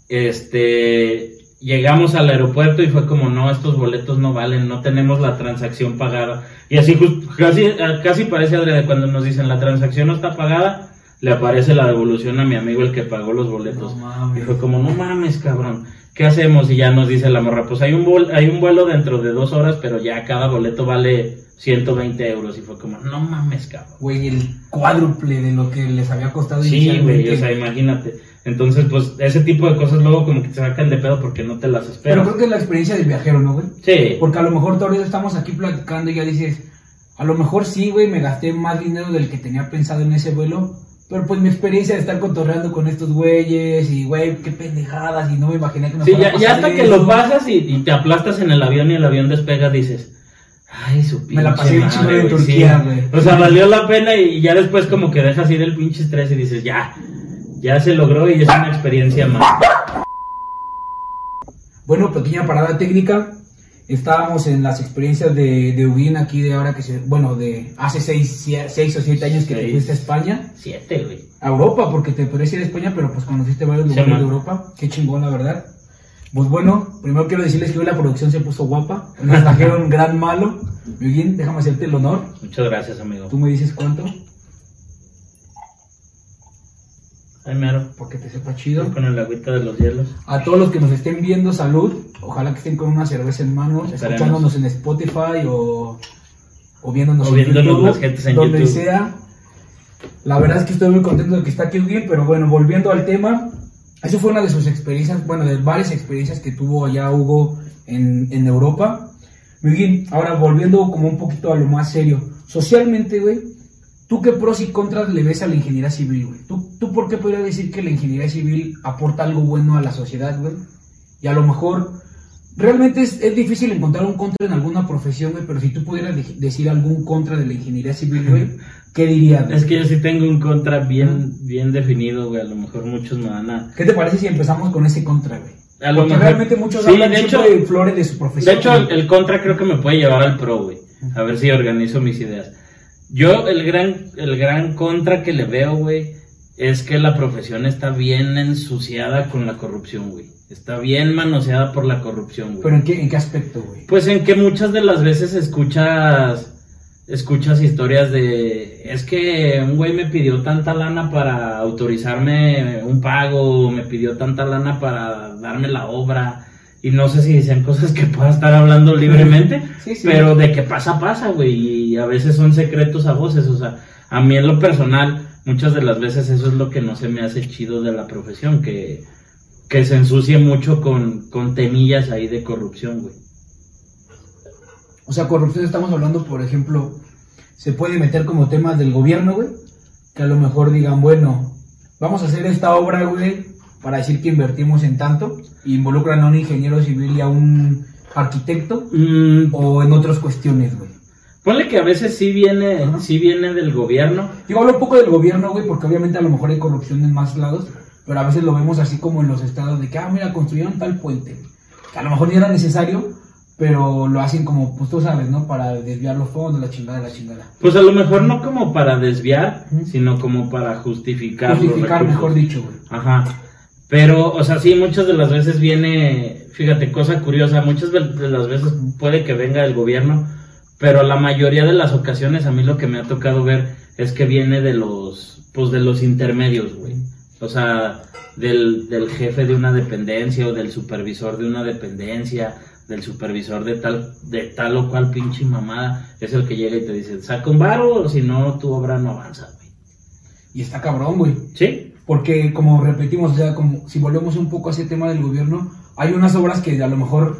Este, llegamos al aeropuerto y fue como, no, estos boletos no valen, no tenemos la transacción pagada. Y así just- casi, casi parece adrede cuando nos dicen la transacción no está pagada, le aparece la devolución a mi amigo el que pagó los boletos. No. Y fue como, no mames, cabrón. ¿Qué hacemos? Y ya nos dice la morra, pues hay un, vol- hay un vuelo dentro de dos horas, pero ya cada boleto vale 120 euros. Y fue como, no mames, cabrón. Güey, el cuádruple de lo que les había costado Sí, güey, o sea, imagínate. Entonces, pues, ese tipo de cosas luego como que te sacan de pedo porque no te las Pero esperas. creo que es la experiencia del viajero, ¿no, güey? Sí, Porque a lo mejor todavía estamos aquí platicando y ya dices, a lo mejor sí, güey, me gasté más dinero del que tenía pensado en ese vuelo. Pero pues mi experiencia de estar cotorreando con estos güeyes y, güey, qué pendejadas y no me imaginé que nos sí fuera ya, a ya pasar hasta que eso. lo pasas y, y te aplastas en el avión y el avión despega, dices, ay, su pinche Me la pasé madre, chingón en güey, Turquía, sí". güey. O sea, valió la pena y ya después como que dejas ir el pinche estrés y dices, ya, ya se logró y es una experiencia más. Bueno, pequeña parada técnica. Estábamos en las experiencias de, de Ugin aquí de ahora que se, bueno, de hace seis, sie- seis o siete años que te Seis. fuiste a España. Siete, güey. A Europa, porque te podrías ir a España, pero pues conociste varios Sí, lugares man. de Europa. Qué chingón, la verdad. Pues bueno, primero quiero decirles que hoy la producción se puso guapa. Nos trajeron gran malo. Ugin, déjame hacerte el honor. Muchas gracias, amigo. Tú me dices cuánto, Ay, mero. porque te sepa chido. Con el agüita de los hielos. A todos los que nos estén viendo, salud. Ojalá que estén con una cerveza en mano, Esperemos. escuchándonos en Spotify o, o viéndonos O en viéndonos YouTube, las gentes en donde YouTube. sea. La verdad es que estoy muy contento de que está aquí bien, pero bueno, volviendo al tema, eso fue una de sus experiencias, bueno, de varias experiencias que tuvo allá Hugo en, en Europa. Muy bien, ahora volviendo como un poquito a lo más serio. Socialmente, güey, ¿tú qué pros y contras le ves a la ingeniería civil, güey? ¿Tú, ¿Tú por qué podrías decir que la ingeniería civil aporta algo bueno a la sociedad, güey? Y a lo mejor, realmente es, es difícil encontrar un contra en alguna profesión, güey, pero si tú pudieras de- decir algún contra de la ingeniería civil, güey, <laughs> ¿qué dirías? güey? Es que yo sí tengo un contra bien, bien definido, güey. A lo mejor muchos me van a... ¿Qué te parece si empezamos con ese contra, güey? A lo Porque mejor- realmente muchos Sí, hablan de hecho- de flores de su De profesión. hecho, el, güey. el contra creo que me puede llevar al pro, güey. A ver si organizo mis ideas. Yo, el gran, el gran contra que le veo, güey, es que la profesión está bien ensuciada con la corrupción, güey. Está bien manoseada por la corrupción, güey. Pero ¿en qué, en qué aspecto, güey? Pues en que muchas de las veces escuchas escuchas historias de es que un güey me pidió tanta lana para autorizarme un pago, me pidió tanta lana para darme la obra y no sé si dicen cosas que pueda estar hablando libremente, <laughs> Sí, sí. pero de que pasa pasa, güey, y a veces son secretos a voces, o sea, a mí en lo personal muchas de las veces eso es lo que no se me hace chido de la profesión, que que se ensucie mucho con, con temillas ahí de corrupción, güey. O sea, corrupción estamos hablando, por ejemplo, se puede meter como temas del gobierno, güey, que a lo mejor digan, bueno, vamos a hacer esta obra, güey, para decir que invertimos en tanto, y involucran a un ingeniero civil y a un arquitecto, Mm, o en otras cuestiones, güey. Ponle que a veces sí viene, Ajá. sí viene del gobierno. Digo, hablo un poco del gobierno, güey, porque obviamente a lo mejor hay corrupción en más lados, pero a veces lo vemos así como en los estados de que, ah, mira, construyeron tal puente. Que a lo mejor ni era necesario, pero lo hacen como, pues tú sabes, ¿no? Para desviar los fondos, la chingada, la chingada. Pues a lo mejor no como para desviar, sino como para justificar. Justificar, mejor dicho, güey. Ajá. Pero, o sea, sí, muchas de las veces viene, fíjate, cosa curiosa, muchas de las veces puede que venga el gobierno, pero la mayoría de las ocasiones a mí lo que me ha tocado ver es que viene de los, pues de los intermedios, güey. O sea, del, del jefe de una dependencia o del supervisor de una dependencia, del supervisor de tal, de tal o cual pinche mamada, es el que llega y te dice, saca un varo, o si no, tu obra no avanza, güey. Y está cabrón, güey. ¿Sí? Porque como repetimos, o sea, como si volvemos un poco a ese tema del gobierno, hay unas obras que a lo mejor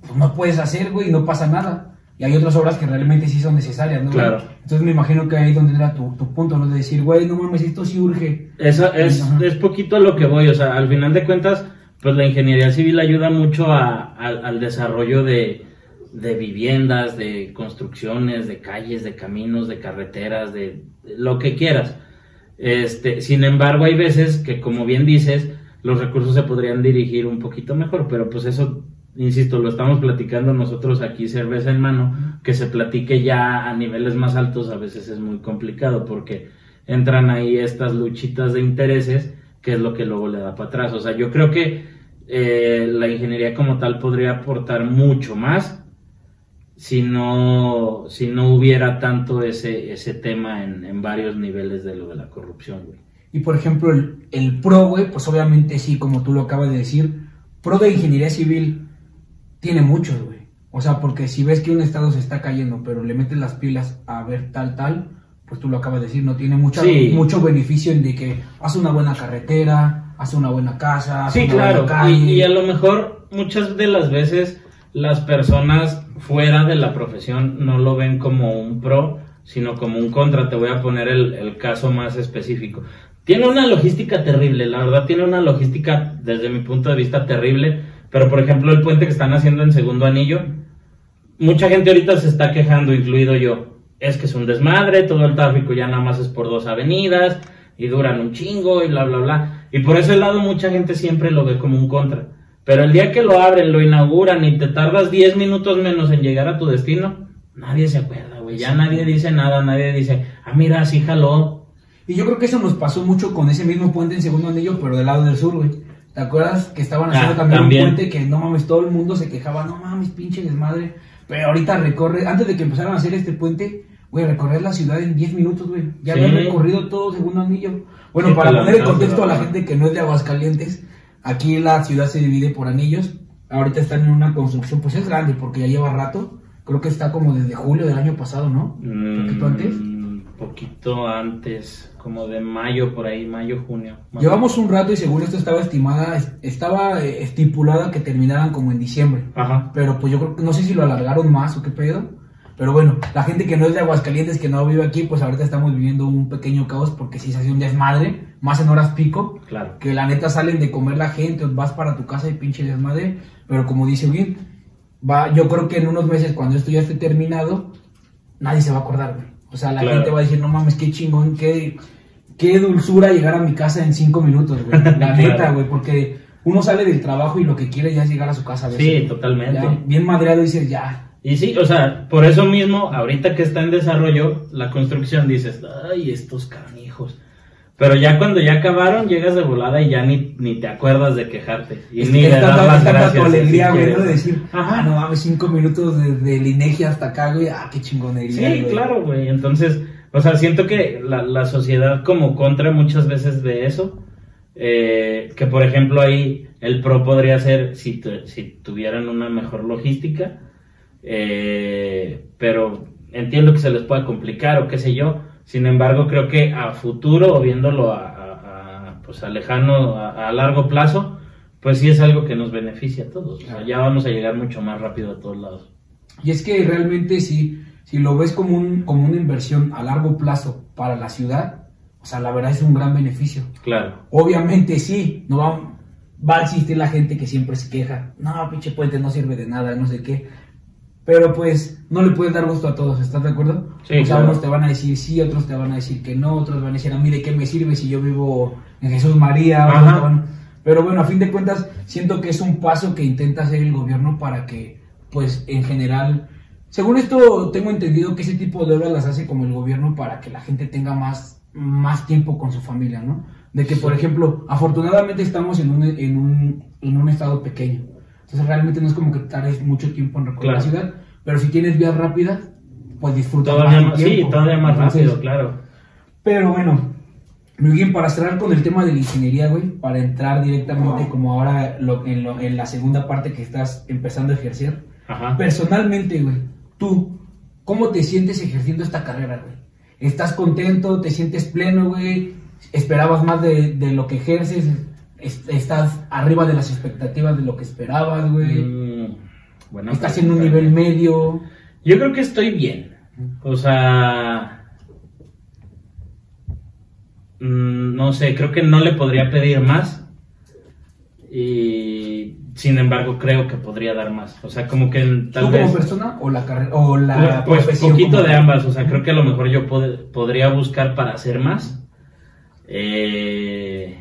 pues, no puedes hacer, güey, y no pasa nada. Y hay otras obras que realmente sí son necesarias, ¿no? güey? Claro. Entonces me imagino que ahí donde era tu, tu punto, ¿no? De decir, güey, no mames, esto sí urge. Eso es, Ajá. es poquito a lo que voy, o sea, al final de cuentas, pues la ingeniería civil ayuda mucho a- al- al desarrollo de, de viviendas, de construcciones, de calles, de caminos, de carreteras, de, de lo que quieras. Este, sin embargo, hay veces que, como bien dices, los recursos se podrían dirigir un poquito mejor, pero pues eso, insisto, lo estamos platicando nosotros aquí cerveza en mano, que se platique ya a niveles más altos a veces es muy complicado porque entran ahí estas luchitas de intereses, que es lo que luego le da para atrás. O sea, yo creo que eh, la ingeniería como tal podría aportar mucho más si no, si no hubiera tanto ese, ese tema en, en varios niveles de lo de la corrupción, güey. Y por ejemplo, el, el pro, güey, pues obviamente sí, como tú lo acabas de decir, pro de ingeniería civil tiene muchos, güey. O sea, porque si ves que un estado se está cayendo, pero le metes las pilas a ver tal, tal, pues tú lo acabas de decir, no tiene mucha, Sí. mucho beneficio en de que hace una buena carretera, hace una buena casa, hace Sí, una claro. buena calle. Y, y a lo mejor muchas de las veces las personas fuera de la profesión no lo ven como un pro, sino como un contra. Te voy a poner el, caso más específico. Tiene una logística terrible, la verdad tiene una logística desde mi punto de vista terrible, pero por ejemplo el puente que están haciendo en segundo anillo, mucha gente ahorita se está quejando, incluido yo. Es que es un desmadre, todo el tráfico ya nada más es por dos avenidas y duran un chingo y bla, bla, bla. Y por ese lado mucha gente siempre lo ve como un contra. Pero el día que lo abren, lo inauguran y te tardas 10 minutos menos en llegar a tu destino, nadie se acuerda, güey. Ya nadie dice nada, nadie dice, ah, mira, sí jaló. Y yo creo que eso nos pasó mucho con ese mismo puente en segundo anillo, pero del lado del sur, güey. ¿Te acuerdas que estaban haciendo Ah, también, también. un puente que no mames, todo el mundo se quejaba, no mames, pinche desmadre. Pero ahorita recorre, antes de que empezaran a hacer este puente, güey, recorrer la ciudad en 10 minutos, güey. Ya Sí. había recorrido todo segundo anillo. Bueno, Sí, para poner en contexto a la gente que no es de Aguascalientes, aquí la ciudad se divide por anillos. Ahorita están en una construcción, pues es grande porque ya lleva rato. Creo que está como desde julio del año pasado, ¿no? ¿Un poquito antes? Mm, poquito antes, como de mayo, por ahí, mayo, junio. Llevamos un rato y según esto estaba estimada, es- estaba eh, estipulada que terminaran como en diciembre. Ajá. Pero pues yo creo que no sé si lo alargaron más o qué pedo. Pero bueno, la gente que no es de Aguascalientes, que no vive aquí, pues ahorita estamos viviendo un pequeño caos porque sí se hace un desmadre, más en horas pico. Claro. Que la neta salen de comer la gente, vas para tu casa y pinche desmadre. Pero como dice bien, va, yo creo que en unos meses, cuando esto ya esté terminado, nadie se va a acordar, güey. O sea, la Claro. gente va a decir, no mames, qué chingón, qué, qué dulzura llegar a mi casa en cinco minutos, güey. <laughs> La Claro. neta, güey, porque uno sale del trabajo y lo que quiere ya es llegar a su casa. a veces. Sí, totalmente. Ya, bien madreado dices, ya. Y sí, o sea, por eso mismo, ahorita que está en desarrollo la construcción, dices, ay, estos canijos. Pero ya cuando ya acabaron, llegas de volada y ya ni, ni te acuerdas de quejarte. Y Es ni das tanta- las gracias. tu si alegría, güey. ¿no? De decir, Ajá. ah, no mames, cinco minutos desde el INEGI hasta acá, güey, ah, qué chingonería. Sí, güey. claro, güey. Entonces, o sea, siento que la, la sociedad como contra muchas veces de eso. eh, que por ejemplo ahí el pro podría ser si, tu- si tuvieran una mejor logística. Eh, pero entiendo que se les pueda complicar o qué sé yo. Sin embargo, creo que a futuro o viéndolo a, a- a, pues a lejano, a, a largo plazo, pues sí es algo que nos beneficia a todos. O sea, ya vamos a llegar mucho más rápido a todos lados. Y es que realmente si, si lo ves como, un, como una inversión a largo plazo para la ciudad, o sea, la verdad es un gran beneficio. Claro. Obviamente sí, no va, va a existir la gente que siempre se queja, no, pinche puente no sirve de nada, no sé qué. Pero pues no le puedes dar gusto a todos, ¿estás de acuerdo? Sí, o sea, claro. unos te van a decir sí, otros te van a decir que no, otros van a decir a mí de qué me sirve si yo vivo en Jesús María. van- Pero bueno, a fin de cuentas, siento que es un paso que intenta hacer el gobierno para que, pues en general, según esto tengo entendido que ese tipo de obras las hace como el gobierno para que la gente tenga más, más tiempo con su familia, ¿no? De que, por ejemplo, afortunadamente estamos en un, en un, en un estado pequeño. Entonces realmente no es como que tardes mucho tiempo en recorrer Claro. la ciudad, pero si tienes vías rápidas, pues disfruta Todavía más más, tu sí, tiempo. todavía más Entonces, rápido, claro. Pero bueno, muy bien, para cerrar con el tema de la ingeniería, güey, para entrar directamente como ahora lo- en, lo- en la segunda parte que estás empezando a ejercer. Ajá. Personalmente, güey, tú, ¿cómo te sientes ejerciendo esta carrera, güey? ¿Estás contento? ¿Te sientes pleno, güey? ¿Esperabas más de, de lo que ejerces? ¿Est- ¿Estás arriba de las expectativas de lo que esperabas, güey? Mm, buena ¿Estás en un nivel medio? Yo creo que estoy bien. O sea. mm, No sé, creo que no le podría pedir más. Y sin embargo, creo que podría dar más. O sea, como que tal ¿Tú vez. como persona o la carrera o la Pues profesión poquito de ambas, o sea, creo que a lo mejor yo pod- podría buscar para hacer más. Eh,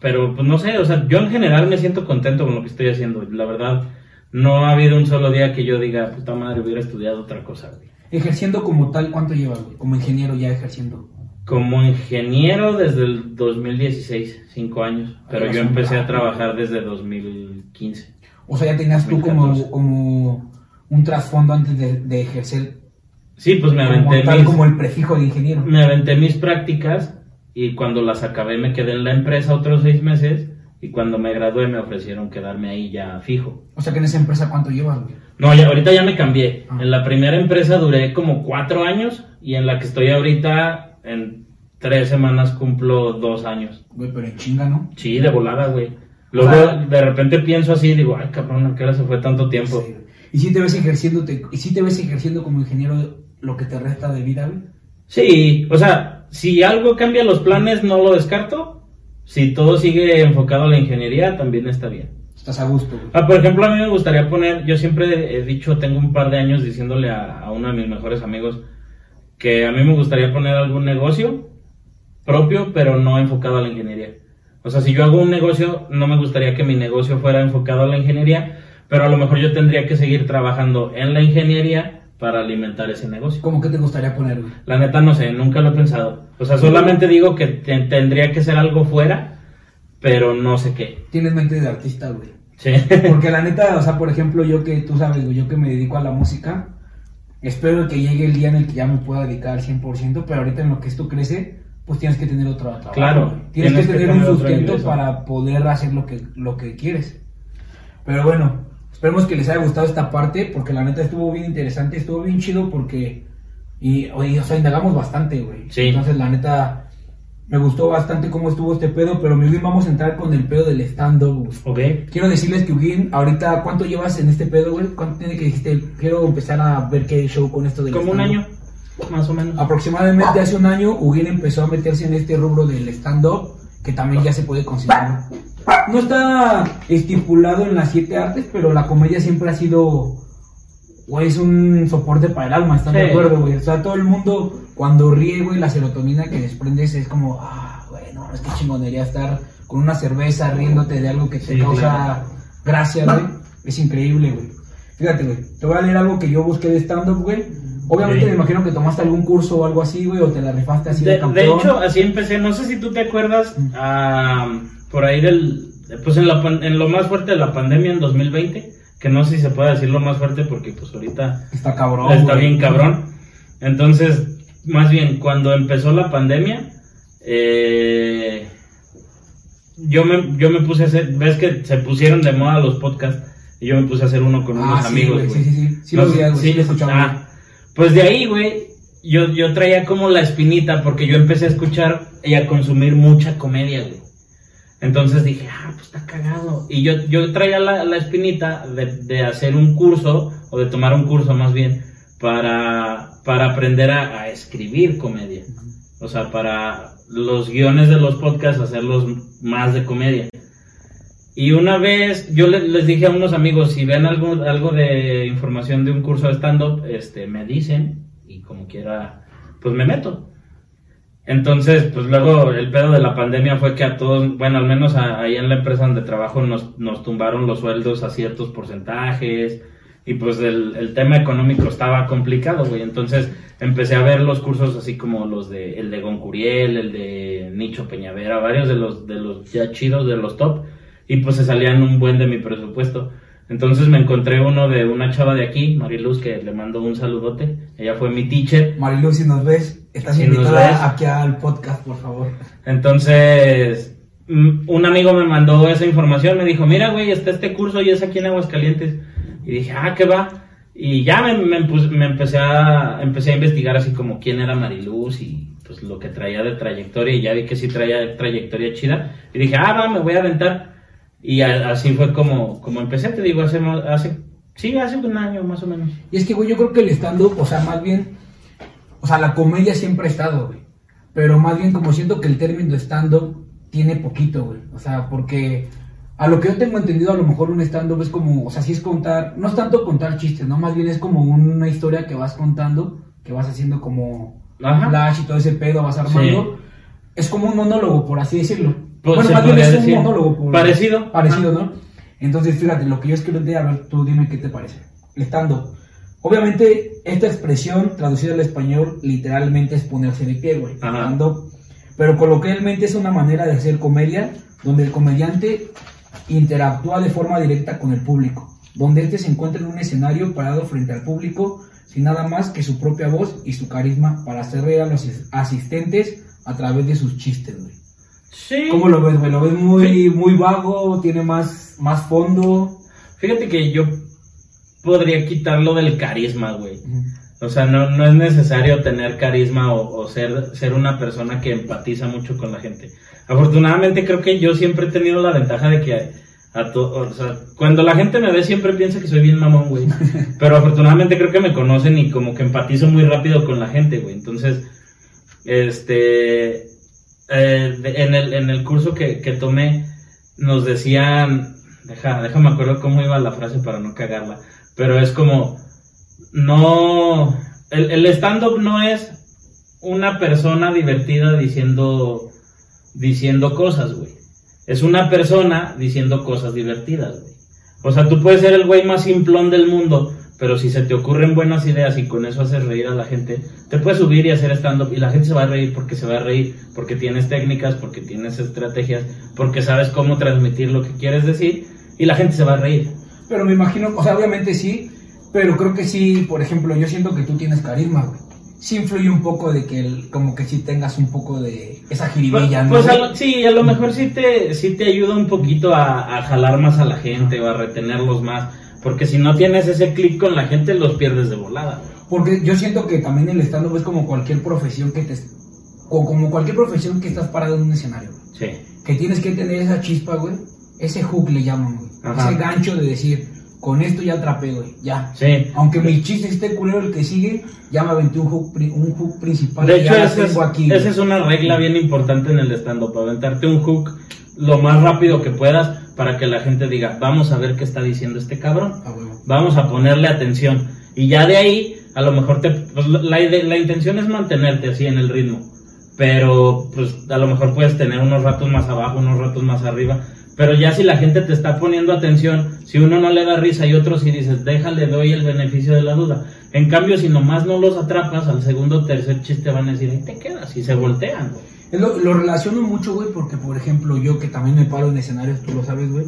pero pues no sé, o sea, yo en general me siento contento con lo que estoy haciendo. La verdad, no ha habido un solo día que yo diga, puta madre, hubiera estudiado otra cosa. güey". Ejerciendo como tal, ¿cuánto llevas, güey? Como ingeniero ya ejerciendo. Como ingeniero desde el 2016, cinco años, pero Ay, yo empecé a trabajar desde 2015. O sea, ya tenías tú como, 2014. como un trasfondo antes de, de ejercer Sí, pues me como aventé tal, mis- como el prefijo de ingeniero. me aventé mis prácticas y cuando las acabé me quedé en la empresa otros seis meses y cuando me gradué me ofrecieron quedarme ahí ya fijo. O sea, que en esa empresa, ¿cuánto llevas, güey? No, ya, ahorita ya me cambié. Ah. En la primera empresa duré como cuatro años y en la que estoy ahorita en tres semanas cumplo dos años. Güey, pero en chinga, ¿no? Sí, de volada, güey. Luego Ah. de repente pienso así digo, ay cabrón, ¿a qué hora se fue tanto tiempo? Sí. ¿Y si te ves ejerciendo, y si te ves ejerciendo como ingeniero lo que te resta de vida, güey? Sí, o sea, si algo cambia los planes no lo descarto. Si todo sigue enfocado a la ingeniería también está bien. Estás a gusto, güey. Ah, por ejemplo, a mí me gustaría poner, yo siempre he dicho, tengo un par de años diciéndole a, a uno de mis mejores amigos que a mí me gustaría poner algún negocio propio, pero no enfocado a la ingeniería. O sea, si yo hago un negocio, no me gustaría que mi negocio fuera enfocado a la ingeniería, pero a lo mejor yo tendría que seguir trabajando en la ingeniería para alimentar ese negocio. ¿Cómo que te gustaría poner, güey? La neta no sé, nunca lo he pensado. O sea, solamente digo que te- tendría que ser algo fuera, pero no sé qué. Tienes mente de artista, güey. Sí. <laughs> Porque la neta, o sea, por ejemplo, yo que tú sabes, güey, yo que me dedico a la música, espero que llegue el día en el que ya me pueda dedicar al 100%, pero ahorita en lo que esto crece, pues tienes que tener otro trabajo. Claro. Tienes, tienes que que tener un sustento para poder hacer lo que, lo que quieres. Pero bueno, esperemos que les haya gustado esta parte, porque la neta estuvo bien interesante, estuvo bien chido porque, y, oye, o sea, indagamos bastante, güey. Sí. Entonces, la neta, me gustó bastante cómo estuvo este pedo, pero muy bien vamos a entrar con el pedo del stand-up, ok. Quiero decirles que Ugin, ahorita, ¿cuánto llevas en este pedo, güey? ¿Cuánto tiene que dijiste? Quiero empezar a ver qué show con esto del Como un año, más o menos. Aproximadamente hace un año, Ugin empezó a meterse en este rubro del stand-up, que también ya se puede considerar. No está estipulado en las siete artes, pero la comedia siempre ha sido, güey, es un soporte para el alma, ¿están de acuerdo, güey? O sea, todo el mundo, cuando ríe, güey, la serotonina que desprendes es como, ah, güey, no, es que chingonería estar con una cerveza riéndote de algo que te Sí, causa claro. gracia, güey. Es increíble, güey. Fíjate, güey, te voy a leer algo que yo busqué de stand-up, güey. Obviamente me imagino que tomaste algún curso o algo así, güey, o te la rifaste así de, De, de campeón. hecho, así empecé. No sé si tú te acuerdas, Mm. Por ahí del. Pues en, la, en lo más fuerte de la pandemia en 2020, que no sé si se puede decir lo más fuerte porque, pues ahorita Está cabrón. está güey. bien cabrón. Entonces, más bien, cuando empezó la pandemia, eh, yo, me, yo me puse a hacer. Ves que se pusieron de moda los podcasts y yo me puse a hacer uno con Ah, unos amigos, güey, güey. sí, sí, sí. Sí No sí ah, pues de ahí, güey, yo, yo traía como la espinita porque yo empecé a escuchar y a consumir mucha comedia, güey. Entonces dije, ah, pues está cagado. Y yo, yo traía la, la espinita de, de hacer un curso, o de tomar un curso más bien, para, para aprender a, escribir comedia. O sea, para los guiones de los podcasts hacerlos más de comedia. Y una vez yo le- les dije a unos amigos, si ven algo, algo de información de un curso de stand-up, este, me dicen y como quiera, pues me meto. Entonces, pues luego el pedo de la pandemia fue que a todos, bueno, al menos ahí en la empresa donde trabajo nos, nos tumbaron los sueldos a ciertos porcentajes y pues el, el tema económico estaba complicado, güey. Entonces empecé a ver los cursos así como los de, el de Goncuriel, el de Nicho Peñavera, varios de los, de los ya chidos, de los top, y pues se salían un buen de mi presupuesto. Entonces me encontré uno de una chava de aquí, Mariluz, que le mando un saludote. Ella fue mi teacher. Marilu, si nos ves, estás Si invitada aquí al podcast, por favor. Entonces, un amigo me mandó esa información, me dijo, mira, güey, está este curso y es aquí en Aguascalientes. Y dije, ah, ¿qué va? Y ya me, me me empecé, a, empecé a investigar así como quién era Mariluz y pues lo que traía de trayectoria y ya vi que sí traía trayectoria chida. Y dije, ah, va, me voy a aventar. Y a- así fue como, como empecé, te digo, hace, hace, sí, hace un año más o menos. Y es que, güey, yo creo que el stand-up, o sea, más bien, o sea, la comedia siempre ha estado, güey. Pero más bien como siento que el término stand-up tiene poquito, güey. O sea, porque a lo que yo tengo entendido, a lo mejor un stand-up es como, o sea, sí es contar, no es tanto contar chistes, ¿no? Más bien es como una historia que vas contando, que vas haciendo como Ajá. flash y todo ese pedo, vas armando. Es como un monólogo, por así decirlo. Pues se más bien es un monólogo. por- Parecido. Parecido, Ajá. ¿no? Entonces, fíjate, lo que yo escribí, a ver, tú dime qué te parece. Estando. Obviamente, esta expresión traducida al español literalmente es ponerse de pie, güey. Pero coloquialmente es una manera de hacer comedia donde el comediante interactúa de forma directa con el público, donde este se encuentra en un escenario parado frente al público sin nada más que su propia voz y su carisma para hacer reír a los asistentes a través de sus chistes, güey. Sí. ¿Cómo lo ves, güey? ¿Lo ves muy, muy vago? ¿Tiene más, más fondo? Fíjate que yo podría quitarlo del carisma, güey. O sea, no, no es necesario tener carisma o, o ser, ser una persona que empatiza mucho con la gente. Afortunadamente creo que yo siempre he tenido la ventaja de que a to- o sea, cuando la gente me ve siempre piensa que soy bien mamón, güey. <laughs> Pero afortunadamente creo que me conocen y como que empatizo muy rápido con la gente, güey. Entonces, este, eh, en, el, en el curso que, que tomé nos decían, deja, déjame acuerdo cómo iba la frase para no cagarla, pero es como, no, el, el stand-up no es una persona divertida diciendo, diciendo cosas, güey. Es una persona diciendo cosas divertidas, güey. O sea, tú puedes ser el güey más simplón del mundo, pero si se te ocurren buenas ideas y con eso haces reír a la gente, te puedes subir y hacer stand-up y la gente se va a reír porque se va a reír, porque tienes técnicas, porque tienes estrategias, porque sabes cómo transmitir lo que quieres decir y la gente se va a reír. Pero me imagino, o sea, obviamente sí, pero creo que sí, por ejemplo, yo siento que tú tienes carisma, güey. Sí influye un poco de que, el- como que sí tengas un poco de esa Pues, jiribilla, ¿no? pues a lo- sí, a lo mejor sí te, sí te ayuda un poquito a, a jalar más a la gente o a retenerlos más, porque si no tienes ese clic con la gente los pierdes de volada. Porque yo siento que también el stand-up es como cualquier profesión que te... O como cualquier profesión que estás parado en un escenario. Sí. Que tienes que tener esa chispa, güey. Ese hook le llaman, güey. Ajá. Ese gancho de decir, con esto ya atrapé, güey. Ya. Sí. Aunque mi chiste esté culero el que sigue, ya me aventé un hook, un hook principal. De hecho, esa es, tengo aquí, güey. esa es una regla bien importante en el stand-up, aventarte un hook lo más rápido que puedas para que la gente diga, vamos a ver qué está diciendo este cabrón, Ah, vamos a ponerle atención. Y ya de ahí, a lo mejor te, pues, la, la intención es mantenerte así en el ritmo, pero pues a lo mejor puedes tener unos ratos más abajo, unos ratos más arriba. Pero ya si la gente te está poniendo atención, si uno no le da risa y otro si dices, déjale, doy el beneficio de la duda. En cambio, si nomás no los atrapas, al segundo o tercer chiste van a decir, ahí te quedas y se voltean. Lo, lo relaciono mucho, güey, porque, por ejemplo, yo que también me paro en escenarios, tú lo sabes, güey.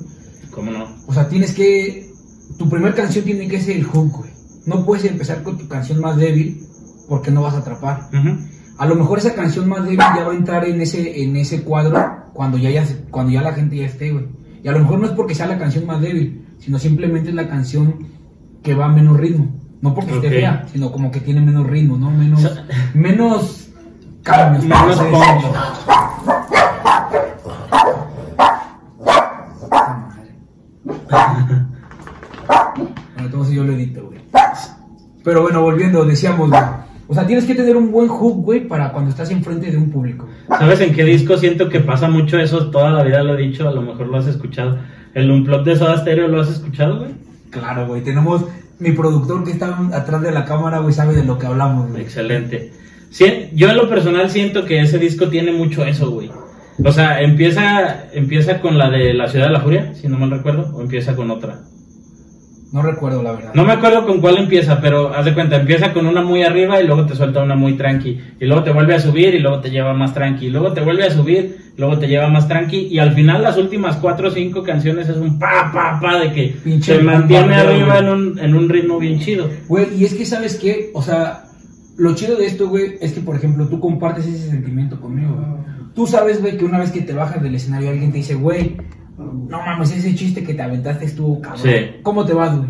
¿Cómo no? O sea, tienes que... Tu primer canción tiene que ser el hook, güey. No puedes empezar con tu canción más débil porque no vas a atrapar. Ujú. A lo mejor esa canción más débil ya va a entrar en ese, en ese cuadro cuando ya, ya, cuando ya la gente ya esté, güey. Y a lo mejor no es porque sea la canción más débil, sino simplemente es la canción que va a menos ritmo. No porque esté fea, sino como que tiene menos ritmo, ¿no? Menos, menos cambios. Menos. Bueno, <laughs> entonces yo lo edito, güey. Pero bueno, volviendo, decíamos, güey. O sea, tienes que tener un buen hook, güey, para cuando estás enfrente de un público. ¿Sabes en qué disco siento que pasa mucho eso? Toda la vida lo he dicho, a lo mejor lo has escuchado. el Unplug de Soda Stereo, ¿lo has escuchado, güey? Claro, güey. Tenemos mi productor que está atrás de la cámara, güey, sabe de lo que hablamos, güey. Excelente. Sí, yo en lo personal siento que ese disco tiene mucho eso, güey. O sea, empieza, empieza con la de La Ciudad de la Furia, si no mal recuerdo, o empieza con otra. No recuerdo la verdad. No me acuerdo con cuál empieza, pero haz de cuenta, empieza con una muy arriba y luego te suelta una muy tranqui. Y luego te vuelve a subir y luego te lleva más tranqui. Y luego te vuelve a subir, luego te lleva más tranqui. Y al final las últimas cuatro o cinco canciones es un pa, pa, pa de que Pinche se mantiene arriba en un, en un ritmo bien chido. Güey, y es que, ¿sabes qué? O sea, lo chido de esto, güey, es que, por ejemplo, tú compartes ese sentimiento conmigo, güey. Tú sabes, güey, que una vez que te bajas del escenario alguien te dice, güey, no mames, ese chiste que te aventaste estuvo cabrón. Sí. ¿Cómo te vas, güey?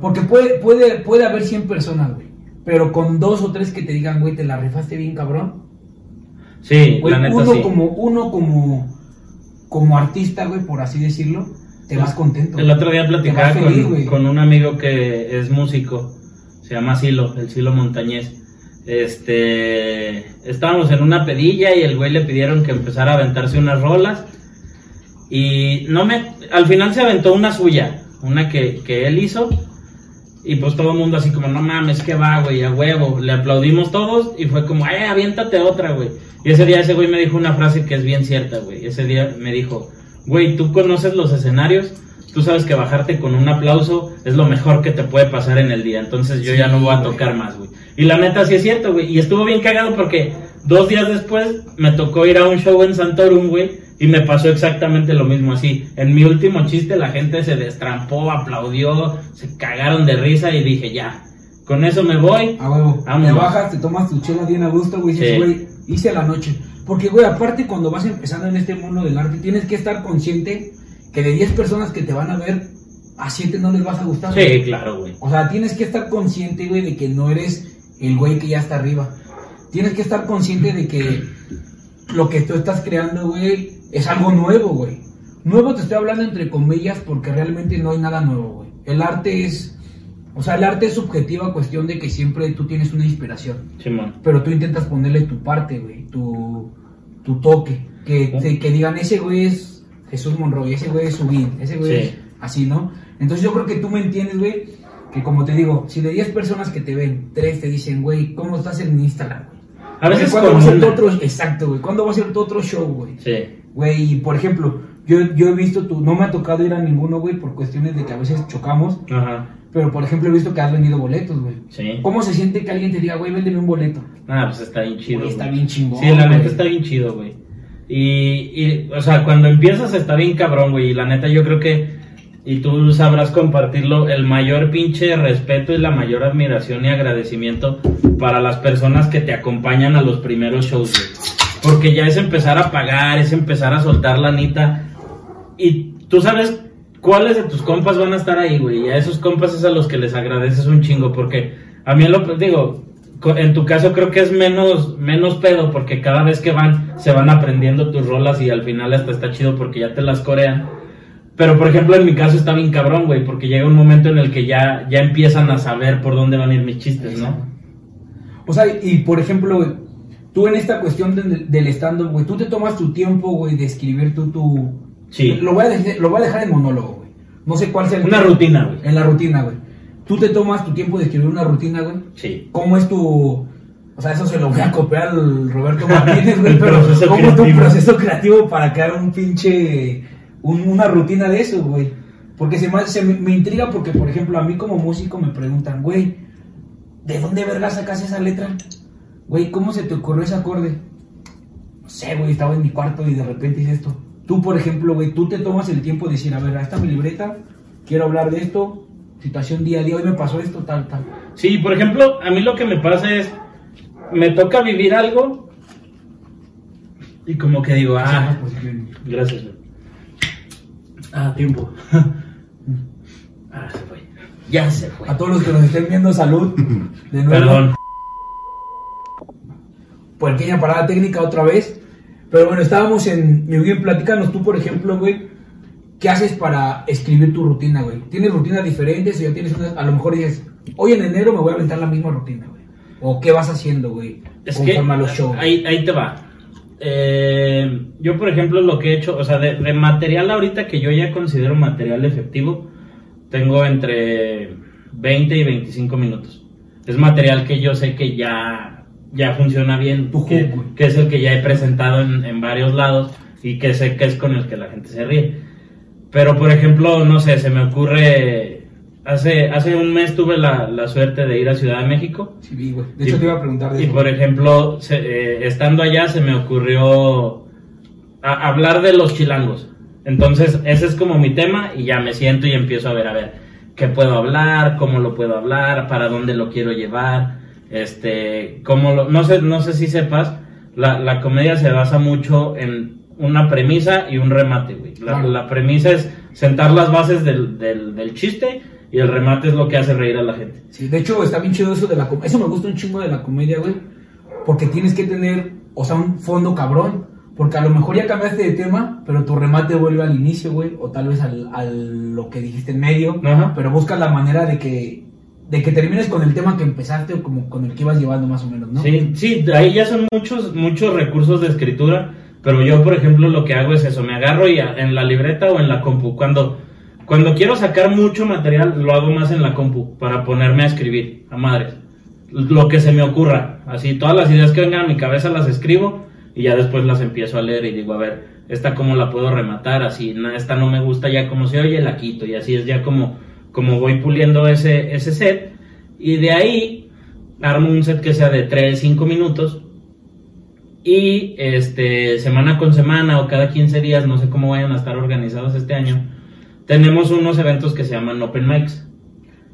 Porque puede, puede, puede haber 100 personas, güey. Pero con dos o tres que te digan, güey, te la rifaste bien, cabrón. Sí, Güey, la neta uno sí. como, uno como, como artista, güey, por así decirlo, te vas contento. El otro día platicaba feliz, con, con un amigo que es músico, se llama Silo, el Silo Montañez. Este, estábamos en una pedilla y el güey le pidieron que empezara a aventarse unas rolas. Y no me, al final se aventó una suya, una que, que él hizo. Y pues todo el mundo así como, no mames, que va, güey, a huevo. Le aplaudimos todos y fue como, eh, aviéntate otra, güey. Y ese día ese güey me dijo una frase que es bien cierta, güey. Ese día me dijo, güey, tú conoces los escenarios, tú sabes que bajarte con un aplauso es lo mejor que te puede pasar en el día. Entonces yo Sí, ya no voy a tocar más, güey. Y la neta sí es cierto, güey. Y estuvo bien cagado porque dos días después me tocó ir a un show en Santorum, güey. Y me pasó exactamente lo mismo así. En mi último chiste la gente se destrampó, aplaudió, se cagaron de risa y dije, ya, con eso me voy. A huevo. Te bajas, te tomas tu chela bien a gusto, güey. Dices, Sí. güey, hice la noche. Porque, güey, aparte cuando vas empezando en este mundo del arte, tienes que estar consciente que de 10 personas que te van a ver, a 7 no les vas a gustar. Sí, claro, güey. O sea, tienes que estar consciente, güey, de que no eres el güey que ya está arriba. Tienes que estar consciente de que lo que tú estás creando, güey, es algo nuevo, güey. Nuevo te estoy hablando entre comillas porque realmente no hay nada nuevo, güey. El arte es... O sea, el arte es subjetiva cuestión de que siempre tú tienes una inspiración. Simón. Pero tú intentas ponerle tu parte, güey, tu, tu toque. Que, te- que digan, ese güey es Jesús Monroy, ese güey es Subin, ese güey Sí. es así, ¿no? Entonces yo creo que tú me entiendes, güey, que como te digo, si de 10 personas que te ven, 3 te dicen, güey, ¿cómo estás en Instagram? güey? A veces ¿Cuándo con va a tu una. otro, exacto, güey, ¿cuándo va a ser tu otro show, güey? Sí. Güey, y por ejemplo, yo, yo he visto tu, no me ha tocado ir a ninguno, güey, por cuestiones de que a veces chocamos, Ajá. pero por ejemplo he visto que has vendido boletos, güey. Sí. ¿Cómo se siente que alguien te diga, güey, véndeme un boleto? Ah, pues está bien chido. Güey, está bien chingón, Sí, la neta está bien chido, güey. Y, y, o sea, cuando empiezas está bien cabrón, güey. Y la neta yo creo que, y tú sabrás compartirlo, el mayor pinche respeto y la mayor admiración y agradecimiento para las personas que te acompañan a los primeros shows, güey. Porque ya es empezar a pagar, es empezar a soltar la nita. Y tú sabes cuáles de tus compas van a estar ahí, güey. Y a esos compas es a los que les agradeces un chingo. Porque a mí lo digo, en tu caso creo que es menos, menos pedo. Porque cada vez que van, se van aprendiendo tus rolas y al final hasta está chido porque ya te las corean. Pero por ejemplo, en mi caso está bien cabrón, güey. Porque llega un momento en el que ya, ya empiezan a saber por dónde van a ir mis chistes, ¿no? O sea, y por ejemplo, tú en esta cuestión de- del stand-up, güey, tú te tomas tu tiempo, güey, de escribir tú tu... Sí. Lo voy, a dejar, lo voy a dejar en monólogo, güey. No sé cuál sea el... Una rutina, güey. En la rutina, güey. Tú te tomas tu tiempo de escribir una rutina, güey. Sí. ¿Cómo es tu... O sea, eso se lo voy a copiar al Roberto <laughs> Martínez, güey, pero ¿cómo es tu proceso creativo para crear un pinche... un- una rutina de eso, güey? Porque se, me, se me, me intriga porque, por ejemplo, a mí como músico me preguntan, güey, ¿de dónde verga sacas esa letra? Güey, ¿cómo se te ocurrió ese acorde? No sé, güey, estaba en mi cuarto y de repente hice esto. Tú, por ejemplo, güey, tú te tomas el tiempo de decir, a ver, está mi libreta, quiero hablar de esto, situación día a día, hoy me pasó esto, tal, tal. Sí, por ejemplo, a mí lo que me pasa es, me toca vivir algo y como que digo, ah, Pues, gracias. güey. Ah, tiempo. <laughs> ah, se fue. Ya se fue. A todos los que nos estén viendo, salud. De nuevo. Perdón. Pequeña parada técnica otra vez. Pero bueno, estábamos en. Mi bien, platícanos tú, por ejemplo, güey. ¿Qué haces para escribir tu rutina, güey? ¿Tienes rutinas diferentes o ya tienes unas? A lo mejor dices, hoy en enero me voy a aventar la misma rutina, güey. ¿O qué vas haciendo, güey? Es Conforme que a los shows. ahí, ahí te va. eh, yo por ejemplo lo que he hecho, o sea, de, de material ahorita que yo ya considero material efectivo, tengo entre 20 y 25 minutos. Es material que yo sé que ya, ya funciona bien, Tu que, que es el que ya he presentado en, en varios lados y que sé que es con el que la gente se ríe. Pero por ejemplo, no sé, se me ocurre, hace, hace un mes tuve la, la suerte de ir a Ciudad de México Sí, vi, güey. De hecho, Y- te iba a preguntar de y eso. por ejemplo, se- eh, estando allá se me ocurrió a- hablar de los chilangos. Entonces, ese es como mi tema y ya me siento y empiezo a ver, a ver, qué puedo hablar, cómo lo puedo hablar, para dónde lo quiero llevar, este, cómo lo, no sé, no sé si sepas, la, la comedia se basa mucho en una premisa y un remate, güey. La, Claro. la premisa es sentar las bases del, del, del chiste y el remate es lo que hace reír a la gente. Sí, de hecho, está bien chido eso de la comedia. Eso me gusta un chingo de la comedia, güey. Porque tienes que tener, o sea, un fondo cabrón. Porque a lo mejor ya cambiaste de tema, pero tu remate vuelve al inicio, güey. O tal vez al, al lo que dijiste en medio. Ajá. Pero buscas la manera de que, de que termines con el tema que empezaste o como con el que ibas llevando más o menos, ¿no? Sí, sí, ahí ya son muchos, muchos recursos de escritura, pero yo, por ejemplo, lo que hago es eso, me agarro y en la libreta o en la compu. Cuando, cuando quiero sacar mucho material, lo hago más en la compu, para ponerme a escribir, a madres. Lo que se me ocurra, así, todas las ideas que vengan a mi cabeza las escribo y ya después las empiezo a leer y digo, a ver, esta cómo la puedo rematar, así, esta no me gusta ya como se oye, la quito, y así es ya como, como voy puliendo ese, ese set. Y de ahí armo un set que sea de 3, 5 minutos y este semana con semana o cada 15 días, no sé cómo vayan a estar organizados este año, tenemos unos eventos que se llaman Open Mics.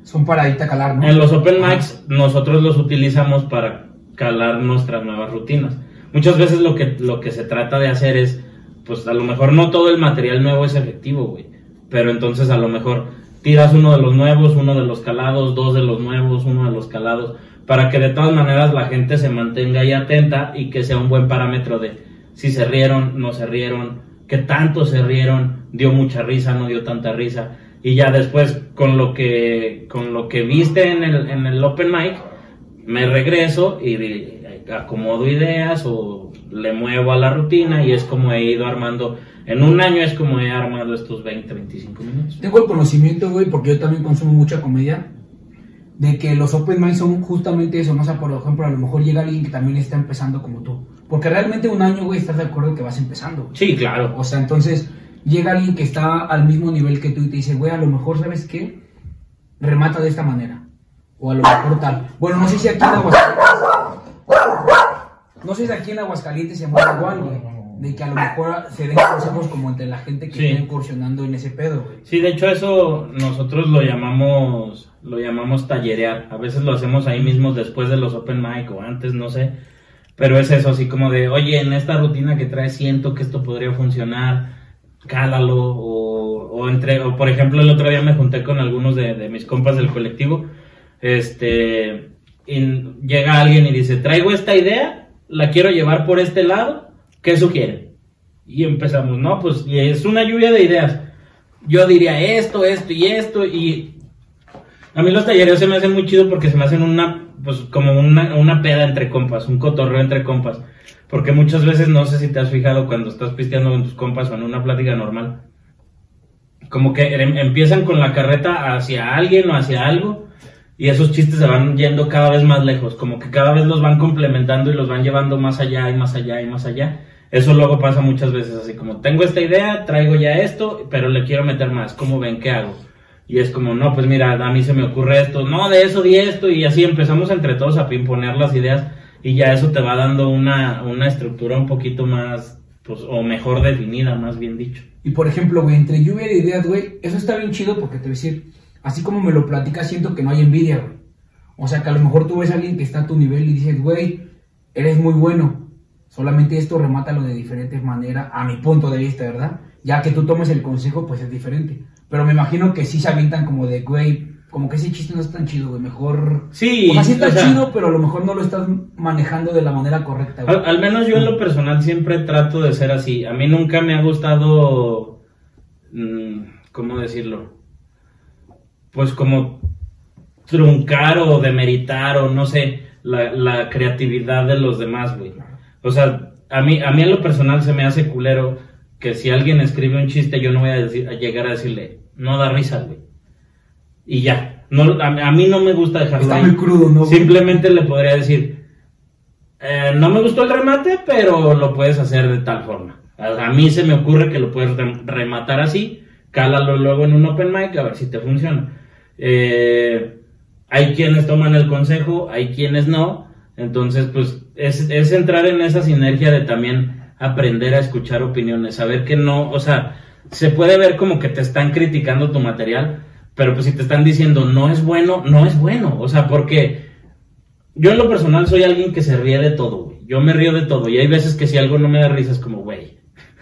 Son para irte a calar, ¿no? En los Open Mics nosotros los utilizamos para calar nuestras nuevas rutinas. Muchas veces lo que, lo que se trata de hacer es, pues a lo mejor no todo el material nuevo es efectivo, güey. Pero entonces a lo mejor tiras uno de los nuevos, uno de los calados, dos de los nuevos, uno de los calados, para que de todas maneras la gente se mantenga ahí atenta y que sea un buen parámetro de si se rieron, no se rieron, qué tanto se rieron, dio mucha risa, no dio tanta risa. Y ya después con lo que, con lo que viste en el, en el Open Mic, me regreso y acomodo ideas o le muevo a la rutina y es como he ido armando, en un año es como he armado estos 20, 25 minutos. Tengo el conocimiento, güey, porque yo también consumo mucha comedia, de que los open mic son justamente eso, ¿no? O sea, por ejemplo, a lo mejor llega alguien que también está empezando como tú. Porque realmente un año, güey, estás de acuerdo que vas empezando. güey. Sí, claro. O sea, entonces llega alguien que está al mismo nivel que tú y te dice, güey, a lo mejor, ¿sabes qué? Remata de esta manera. O a lo mejor tal. Bueno, no sé si aquí en Aguascalientes... No sé si aquí en Aguascalientes se llama igual, güey. De que a lo mejor se den consejos como entre la gente que Sí. está incursionando en ese pedo, güey. Sí, de hecho eso nosotros lo llamamos lo llamamos tallerear. A veces lo hacemos ahí mismo después de los open mic o antes, no sé. Pero es eso, así como de, oye, en esta rutina que traes siento que esto podría funcionar, cálalo. O, o entre, o por ejemplo, el otro día me junté con algunos de, de mis compas del colectivo. Este, y llega alguien y dice, traigo esta idea, la quiero llevar por este lado, ¿qué sugieren? Y empezamos, no, pues es una lluvia de ideas. Yo diría esto, esto y esto, y a mí los talleres se me hacen muy chido porque se me hacen una, pues como una, una peda entre compas, un cotorreo entre compas. Porque muchas veces, no sé si te has fijado cuando estás pisteando con tus compas o en una plática normal, como que em- empiezan con la carreta hacia alguien o hacia algo y esos chistes se van yendo cada vez más lejos, como que cada vez los van complementando y los van llevando más allá y más allá y más allá. Eso luego pasa muchas veces así como tengo esta idea, traigo ya esto, pero le quiero meter más, ¿cómo ven? ¿Qué hago? Y es como, no, pues mira, a mí se me ocurre esto, no, de eso di esto, y así empezamos entre todos a imponer las ideas y ya eso te va dando una, una estructura un poquito más, pues, o mejor definida, más bien dicho. Y por ejemplo, güey, entre lluvia de ideas, güey, eso está bien chido porque te voy a decir, así como me lo platicas, siento que no hay envidia, güey. O sea, que a lo mejor tú ves a alguien que está a tu nivel y dices, güey, eres muy bueno. Solamente esto remátalo de diferentes maneras, a mi punto de vista, ¿verdad? Ya que tú tomes el consejo, pues es diferente. Pero me imagino que sí se avientan como de, güey, como que ese chiste no es tan chido, güey. Mejor. Sí, O sea, sí está o sea, chido, pero a lo mejor no lo estás manejando de la manera correcta, güey. Al, al menos yo en lo personal siempre trato de ser así. A mí nunca me ha gustado, mm, ¿cómo decirlo? Pues como truncar o demeritar o no sé, la, la creatividad de los demás, güey. O sea, a mí, a mí en lo personal se me hace culero que si alguien escribe un chiste, yo no voy a, decir- a llegar a decirle, no da risa, güey. Y ya. No, a, a mí no me gusta dejarlo Está ahí. muy crudo, ¿no? Simplemente le podría decir, eh, no me gustó el remate, pero lo puedes hacer de tal forma. A, a mí se me ocurre que lo puedes rem- rematar así, cálalo luego en un open mic a ver si te funciona. Eh, hay quienes toman el consejo, hay quienes no. Entonces, pues es, es entrar en esa sinergia de también aprender a escuchar opiniones, saber que no, o sea, se puede ver como que te están criticando tu material, pero pues si te están diciendo no es bueno, no es bueno, o sea, porque yo en lo personal soy alguien que se ríe de todo, güey. Yo me río de todo y hay veces que si algo no me da risa es como, güey,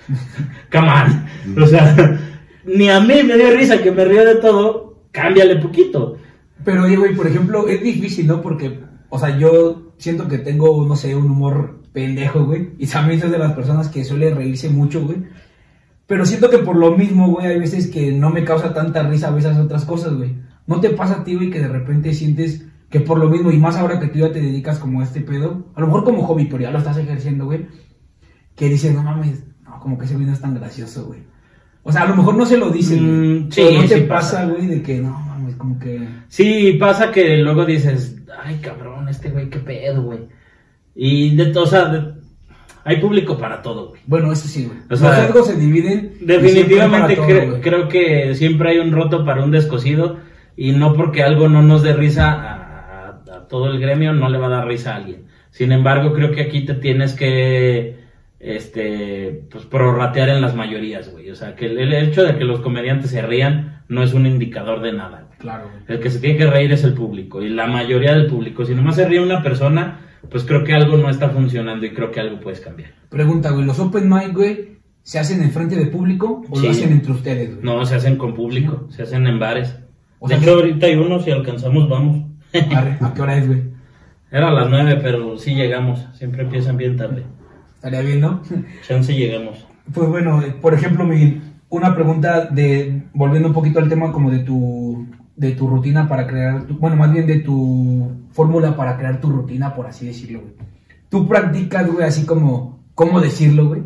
<laughs> come on. O sea, <laughs> ni a mí me dio risa que me río de todo, cámbiale poquito. Pero, güey, por ejemplo, es difícil, ¿no? Porque, o sea, yo siento que tengo, no sé, un humor pendejo, güey. Y también soy de las personas que suele reírse mucho, güey. Pero siento que por lo mismo, güey, hay veces que no me causa tanta risa a veces otras cosas, güey. ¿No te pasa a ti, güey, que de repente sientes que por lo mismo, y más ahora que tú ya te dedicas como a este pedo, a lo mejor como hobby, pero ya lo estás ejerciendo, güey, que dices, no mames, no, como que ese güey no es tan gracioso, güey. O sea, a lo mejor no se lo dicen. Mm, pero sí, no te sí pasa, güey, de que no mames, como que. Sí, pasa que luego dices, ay cabrón, este güey, qué pedo, güey. Y de todo, o sea, de- hay público para todo, güey. Bueno, eso sí, güey. O sea, Los sesgos se dividen. Definitivamente cre- creo que siempre hay un roto para un descosido y no porque algo no nos dé risa a, a- a todo el gremio no le va a dar risa a alguien. Sin embargo, creo que aquí te tienes que este pues prorratear en las mayorías, güey. O sea, que el, el hecho de que los comediantes se rían no es un indicador de nada. güey. Claro, güey. El que se tiene que reír es el público y la mayoría del público. Si nomás se ríe una persona, pues creo que algo no está funcionando y creo que algo puedes cambiar. Pregunta, güey, ¿los open mic, güey, se hacen en frente de público o Sí. lo hacen entre ustedes, güey? No, se hacen con público, se hacen en bares. O de sea, hecho, ahorita hay uno, si alcanzamos, vamos. Arre, ¿A qué hora es, güey? Era a las nueve, pero sí llegamos. Siempre empiezan bien tarde. Estaría bien, ¿no? <laughs> Chance llegamos. Pues bueno, por ejemplo, Miguel, una pregunta de, volviendo un poquito al tema como de tu, de tu rutina para crear, tu- bueno, más bien de tu fórmula para crear tu rutina, por así decirlo, güey. Tú practicas, güey, así como, ¿cómo decirlo, güey?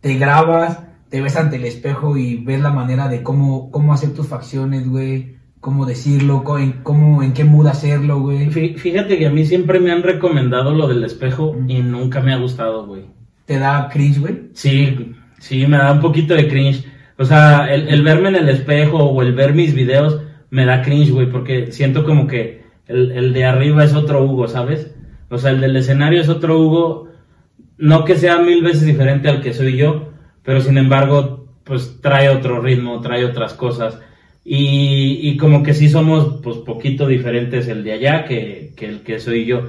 Te grabas, te ves ante el espejo y ves la manera de cómo, cómo hacer tus facciones, güey, cómo decirlo, en, cómo, en qué mood hacerlo, güey. Fí- Fíjate que a mí siempre me han recomendado lo del espejo y nunca me ha gustado, güey. Te da cringe, güey. Sí, sí, me da un poquito de cringe. O sea, el, el verme en el espejo o el ver mis videos me da cringe, güey, porque siento como que el, el de arriba es otro Hugo, ¿sabes? O sea, el del escenario es otro Hugo, no que sea mil veces diferente al que soy yo, pero sin embargo, pues trae otro ritmo, trae otras cosas. Y, y como que sí somos, pues, poquito diferentes el de allá que, que el que soy yo.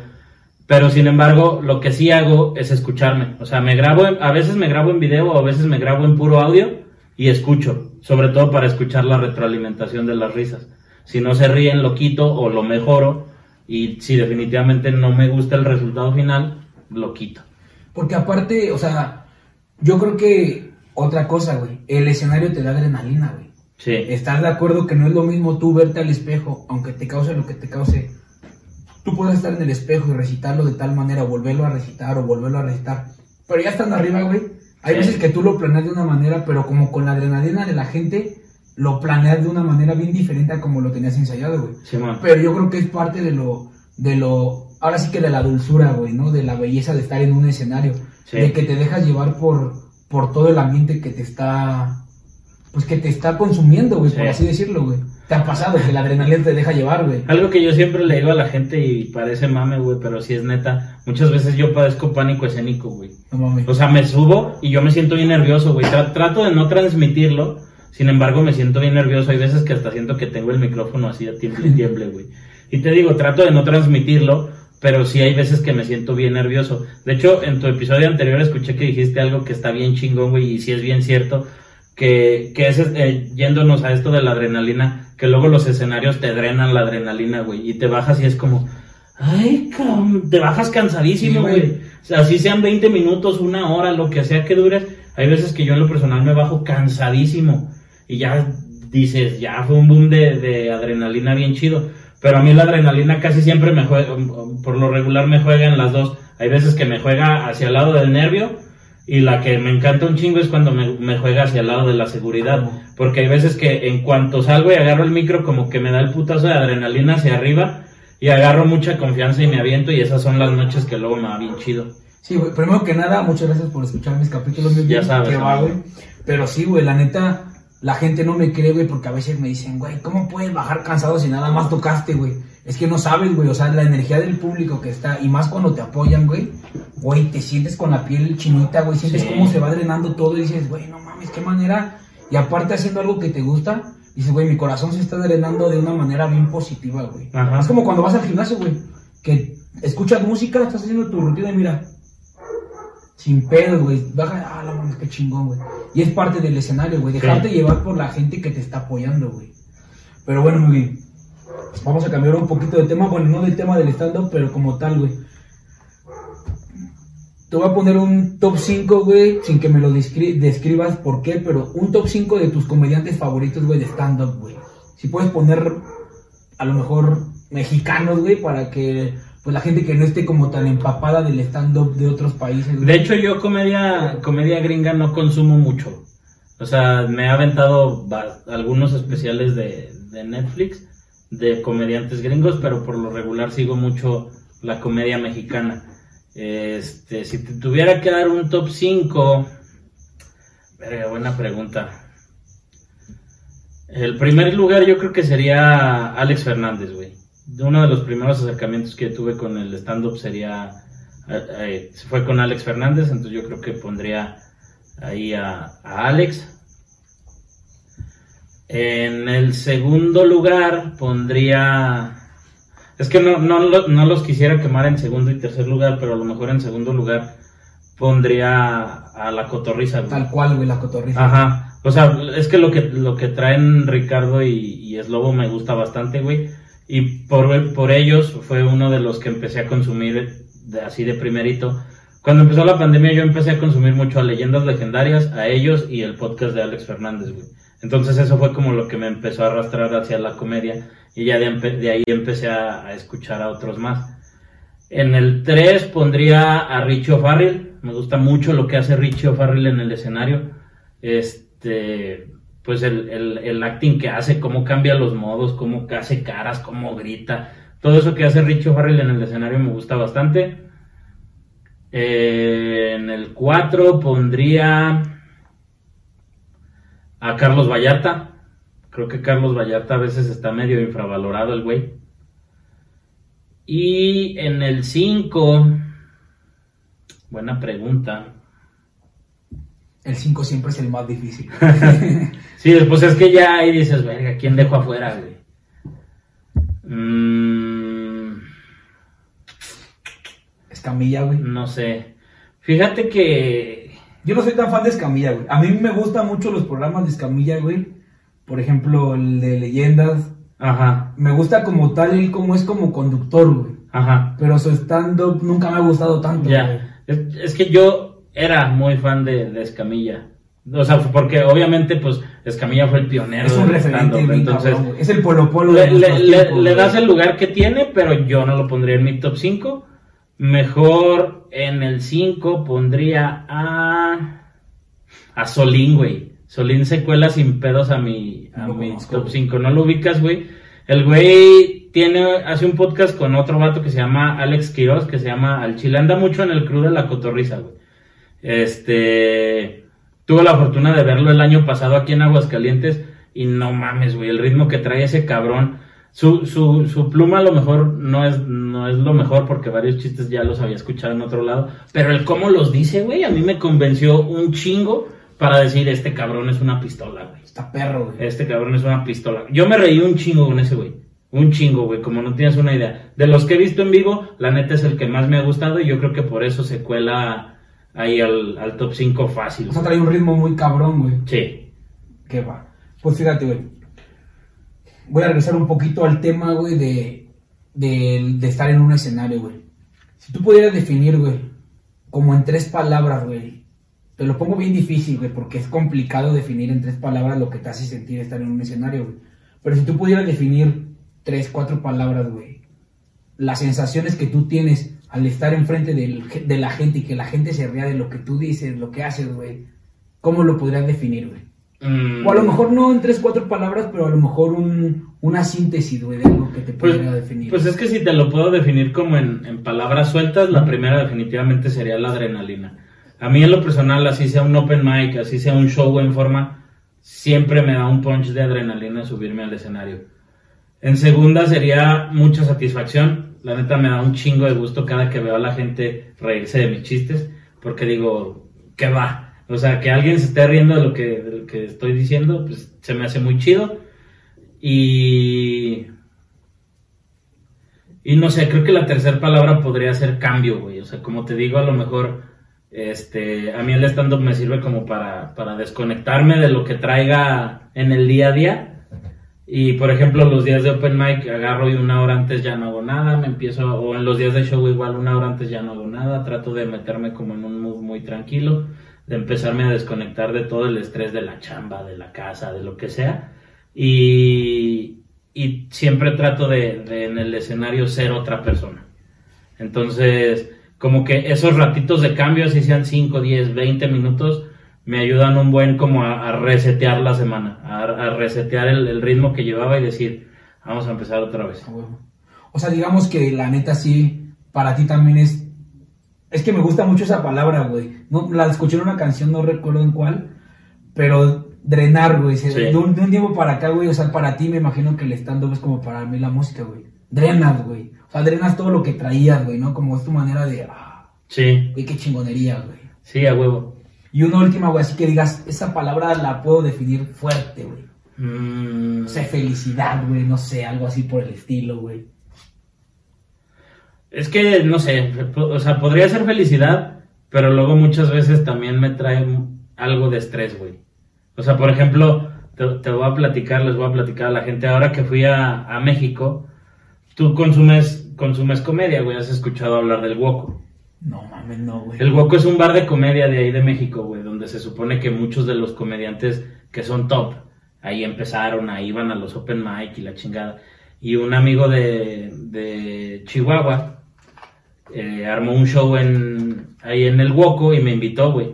Pero sin embargo, lo que sí hago es escucharme. O sea, me grabo, en- a veces me grabo en video o a veces me grabo en puro audio y escucho. Sobre todo para escuchar la retroalimentación de las risas. Si no se ríen, lo quito o lo mejoro. Y si definitivamente no me gusta el resultado final, lo quito. Porque aparte, o sea, yo creo que otra cosa, güey, el escenario te da adrenalina, güey. Sí. ¿Estás de acuerdo que no es lo mismo tú verte al espejo, aunque te cause lo que te cause? Tú puedes estar en el espejo y recitarlo de tal manera, o volverlo a recitar, o volverlo a recitar. Pero ya estando arriba, güey, hay Sí. veces que tú lo planeas de una manera, pero como con la adrenalina de la gente, lo planeas de una manera bien diferente a como lo tenías ensayado, güey. Simón. Pero yo creo que es parte de lo, de lo, ahora sí que de la dulzura, güey, ¿no? De la belleza de estar en un escenario. Sí. De que te dejas llevar por, por todo el ambiente que te está, pues que te está consumiendo, güey, por Sí. así decirlo, güey. Te ha pasado que la adrenalina te deja llevar, güey. Algo que yo siempre le digo a la gente y parece mame, güey, pero sí es neta. Muchas veces yo padezco pánico escénico, güey. No mames. O sea, me subo y yo me siento bien nervioso, güey. Tra- trato de no transmitirlo, sin embargo me siento bien nervioso. Hay veces que hasta siento que tengo el micrófono así a tiemble y tiemble, güey. Y te digo, trato de no transmitirlo, pero sí hay veces que me siento bien nervioso. De hecho, en tu episodio anterior escuché que dijiste algo que está bien chingón, güey, y sí es bien cierto. Que, que es eh, yéndonos a esto de la adrenalina, que luego los escenarios te drenan la adrenalina, güey, y te bajas y es como, ay, cam- te bajas cansadísimo, güey. O sea, así sean 20 minutos, una hora, lo que sea que dures. Hay veces que yo en lo personal me bajo cansadísimo y ya dices, ya fue un boom de, de adrenalina bien chido. Pero a mí la adrenalina casi siempre me juega, por lo regular me juega en las dos. Hay veces que me juega hacia el lado del nervio Y la que me encanta un chingo es cuando me, me juega hacia el lado de la seguridad. Porque hay veces que en cuanto salgo y agarro el micro, como que me da el putazo de adrenalina hacia arriba. Y agarro mucha confianza y me aviento. Y esas son las noches que luego me va bien chido. Sí, güey, primero que nada, muchas gracias por escuchar mis capítulos, Ya sabes, que va, güey. Pero sí, güey, la neta, la gente no me cree, güey, porque a veces me dicen, güey, ¿cómo puedes bajar cansado si nada más tocaste, güey? Es que no sabes, güey, o sea, la energía del público que está, y más cuando te apoyan, güey, güey, te sientes con la piel chinita, güey, sientes Sí. cómo se va drenando todo y dices, güey, no mames, qué manera. Y aparte haciendo algo que te gusta, dices, güey, mi corazón se está drenando de una manera bien positiva, güey. Ajá. Es como cuando vas al gimnasio, güey, que escuchas música, estás haciendo tu rutina y mira, sin pedo, güey. Baja, ah, la mames, qué chingón, güey. Y es parte del escenario, güey. Dejarte Sí. llevar por la gente que te está apoyando, güey. Pero bueno, muy bien. Vamos a cambiar un poquito de tema. Bueno, no del tema del stand-up, pero como tal, güey. Te voy a poner un top 5, güey, sin que me lo descri- describas por qué, pero un top 5 de tus comediantes favoritos, güey, de stand-up, güey. Si puedes poner, a lo mejor, mexicanos, güey, para que pues la gente que no esté como tan empapada del stand-up de otros países, güey. De hecho, yo comedia, comedia gringa no consumo mucho. O sea, me ha aventado algunos especiales de Netflix de comediantes gringos, pero por lo regular sigo mucho la comedia mexicana. Este, si te tuviera que dar un top 5, verga, buena pregunta. El primer lugar yo creo que sería Alex Fernández, güey. Uno de los primeros acercamientos que tuve con el stand-up sería eh, eh, fue con Alex Fernández, entonces yo creo que pondría ahí a Alex. En el segundo lugar pondría... Es que no, no, no los quisiera quemar en segundo y tercer lugar, pero a lo mejor en segundo lugar pondría a la cotorriza. güey. Tal cual, güey, la cotorriza. Ajá. O sea, es que lo que, lo que traen Ricardo y, y Slobo me gusta bastante, güey. Y por, por ellos fue uno de los que empecé a consumir de- así de primerito. Cuando empezó la pandemia yo empecé a consumir mucho a leyendas legendarias, a ellos y el podcast de Alex Fernández, güey. Entonces eso fue como lo que me empezó a arrastrar hacia la comedia y ya de, de ahí empecé a, a escuchar a otros más. En el 3 pondría a Richie O'Farrell. Me gusta mucho lo que hace Richie O'Farrell en el escenario. Este, pues el, el, el acting que hace, cómo cambia los modos, cómo hace caras, cómo grita. Todo eso que hace Richie O'Farrell en el escenario me gusta bastante. Eh, en el 4 pondría a Carlos Vallarta. Creo que Carlos Vallarta a veces está medio infravalorado el güey. Y en el 5, buena pregunta. El 5 siempre es el más difícil. <laughs> Sí, después es que ya ahí dices, verga, ¿quién dejo afuera, güey? Mm, Escamilla, güey. no sé. Fíjate que... Yo no soy tan fan de Escamilla, güey. A mí me gustan mucho los programas de Escamilla, güey. Por ejemplo, el de leyendas. Ajá, Me gusta como tal, él como es como conductor, güey. ajá. Pero su stand-up nunca me ha gustado tanto, güey. Ya. Es, es que yo era muy fan de, de Escamilla. O sea, porque obviamente, pues, Escamilla fue el pionero Es un referente bien entonces... cabrón. Es el polo polo Le, de le- le- le das el lugar que tiene, pero yo no lo pondría en mi top 5. Mejor en el 5 pondría a. A Solín, güey. Solín se cuela sin pedos a mi, a No mi conozco, top güey. 5. ¿No lo ubicas, güey? El güey tiene, hace un podcast con otro vato que se llama Alex Quiroz, que se llama Al Chile. Anda mucho en el crew de la cotorriza, güey. Este. Tuve la fortuna de verlo el año pasado aquí en Aguascalientes y no mames, güey, el ritmo que trae ese cabrón. Su, su, su pluma a lo mejor no es, no es lo mejor porque varios chistes ya los había escuchado en otro lado, pero el cómo los dice, güey, a mí me convenció un chingo para decir, este cabrón es una pistola, güey. Está perro, güey. Este cabrón es una pistola. Yo me reí un chingo con ese güey. Un chingo, güey, como no tienes una idea. De los que he visto en vivo, la neta es el que más me ha gustado y yo creo que por eso se cuela ahí al, al top 5 fácil. O sea, trae un ritmo muy cabrón, güey. Sí. ¿Qué va? Pues fíjate, güey. Voy a regresar un poquito al tema, güey, de, de, estar en un escenario, güey. Si tú pudieras definir, güey, como en tres palabras, güey. Te lo pongo bien difícil, güey, porque es complicado definir en tres palabras lo que te hace sentir estar en un escenario, güey. Pero si tú pudieras definir tres, cuatro palabras, güey. Las sensaciones que tú tienes al estar enfrente del, de la gente y que la gente se ría de lo que tú dices, lo que haces, güey, ¿cómo lo podrías definir, güey? Mm, O a lo mejor no en tres, cuatro palabras, pero a lo mejor un, una síntesis, güey, de algo que te Pues, podría definir. pues es que si te lo puedo definir como en, en palabras sueltas, la primera definitivamente sería la adrenalina. A mí en lo personal, así sea un open mic, así sea un show en forma, siempre me da un punch de adrenalina subirme al escenario. En segunda sería mucha satisfacción. La neta me da un chingo de gusto cada que veo a la gente reírse de mis chistes, porque digo, ¿qué va? O sea, que alguien se esté riendo de lo que, de lo que estoy diciendo, pues se me hace muy chido. Y y no sé, creo que la tercera palabra podría ser cambio, güey. O sea, como te digo, a lo mejor este, a mí el stand-up me sirve como para, para desconectarme de lo que traiga en el día a día. Y por ejemplo, los días de open mic agarro y una hora antes ya no hago nada, me empiezo, o en los días de show igual una hora antes ya no hago nada, trato de meterme como en un mood muy tranquilo, de empezarme a desconectar de todo el estrés de la chamba, de la casa, de lo que sea. Y, y siempre trato de, en el escenario ser otra persona. Entonces, como que esos ratitos de cambio, si sean 5, 10, 20 minutos, me ayudan un buen como a, resetear la semana, a, resetear el, el ritmo que llevaba y decir, vamos a empezar otra vez. O sea, digamos que la neta sí, para ti también es... Es que me gusta mucho esa palabra, güey. No, la escuché en una canción, no recuerdo en cuál, pero drenar, güey. Se- Sí. De, un, de un tiempo para acá, güey, o sea, para ti me imagino que el stand-up es como para mí la música, güey. Drenas, güey. O sea, drenas todo lo que traías, güey, ¿no? Como es tu manera de... Ah, Sí, güey, qué chingonería, güey. sí, a huevo. Y una última, güey, así que digas, esa palabra la puedo definir fuerte, güey. Mm, O sea, felicidad, güey, no sé, algo así por el estilo, güey. Es que, no sé, o sea, podría ser felicidad, pero luego muchas veces también me trae algo de estrés, güey. O sea, por ejemplo, te, te voy a platicar, les voy a platicar a la gente, ahora que fui a, a México, tú consumes, consumes comedia, güey, has escuchado hablar del Woco. No mames, no, güey. El Woco es un bar de comedia de ahí de México, güey, donde se supone que muchos de los comediantes que son top, ahí empezaron, ahí iban a los open mic y la chingada. Y un amigo de, de Chihuahua eh, armó un show en, ahí en el Woco y me invitó, güey.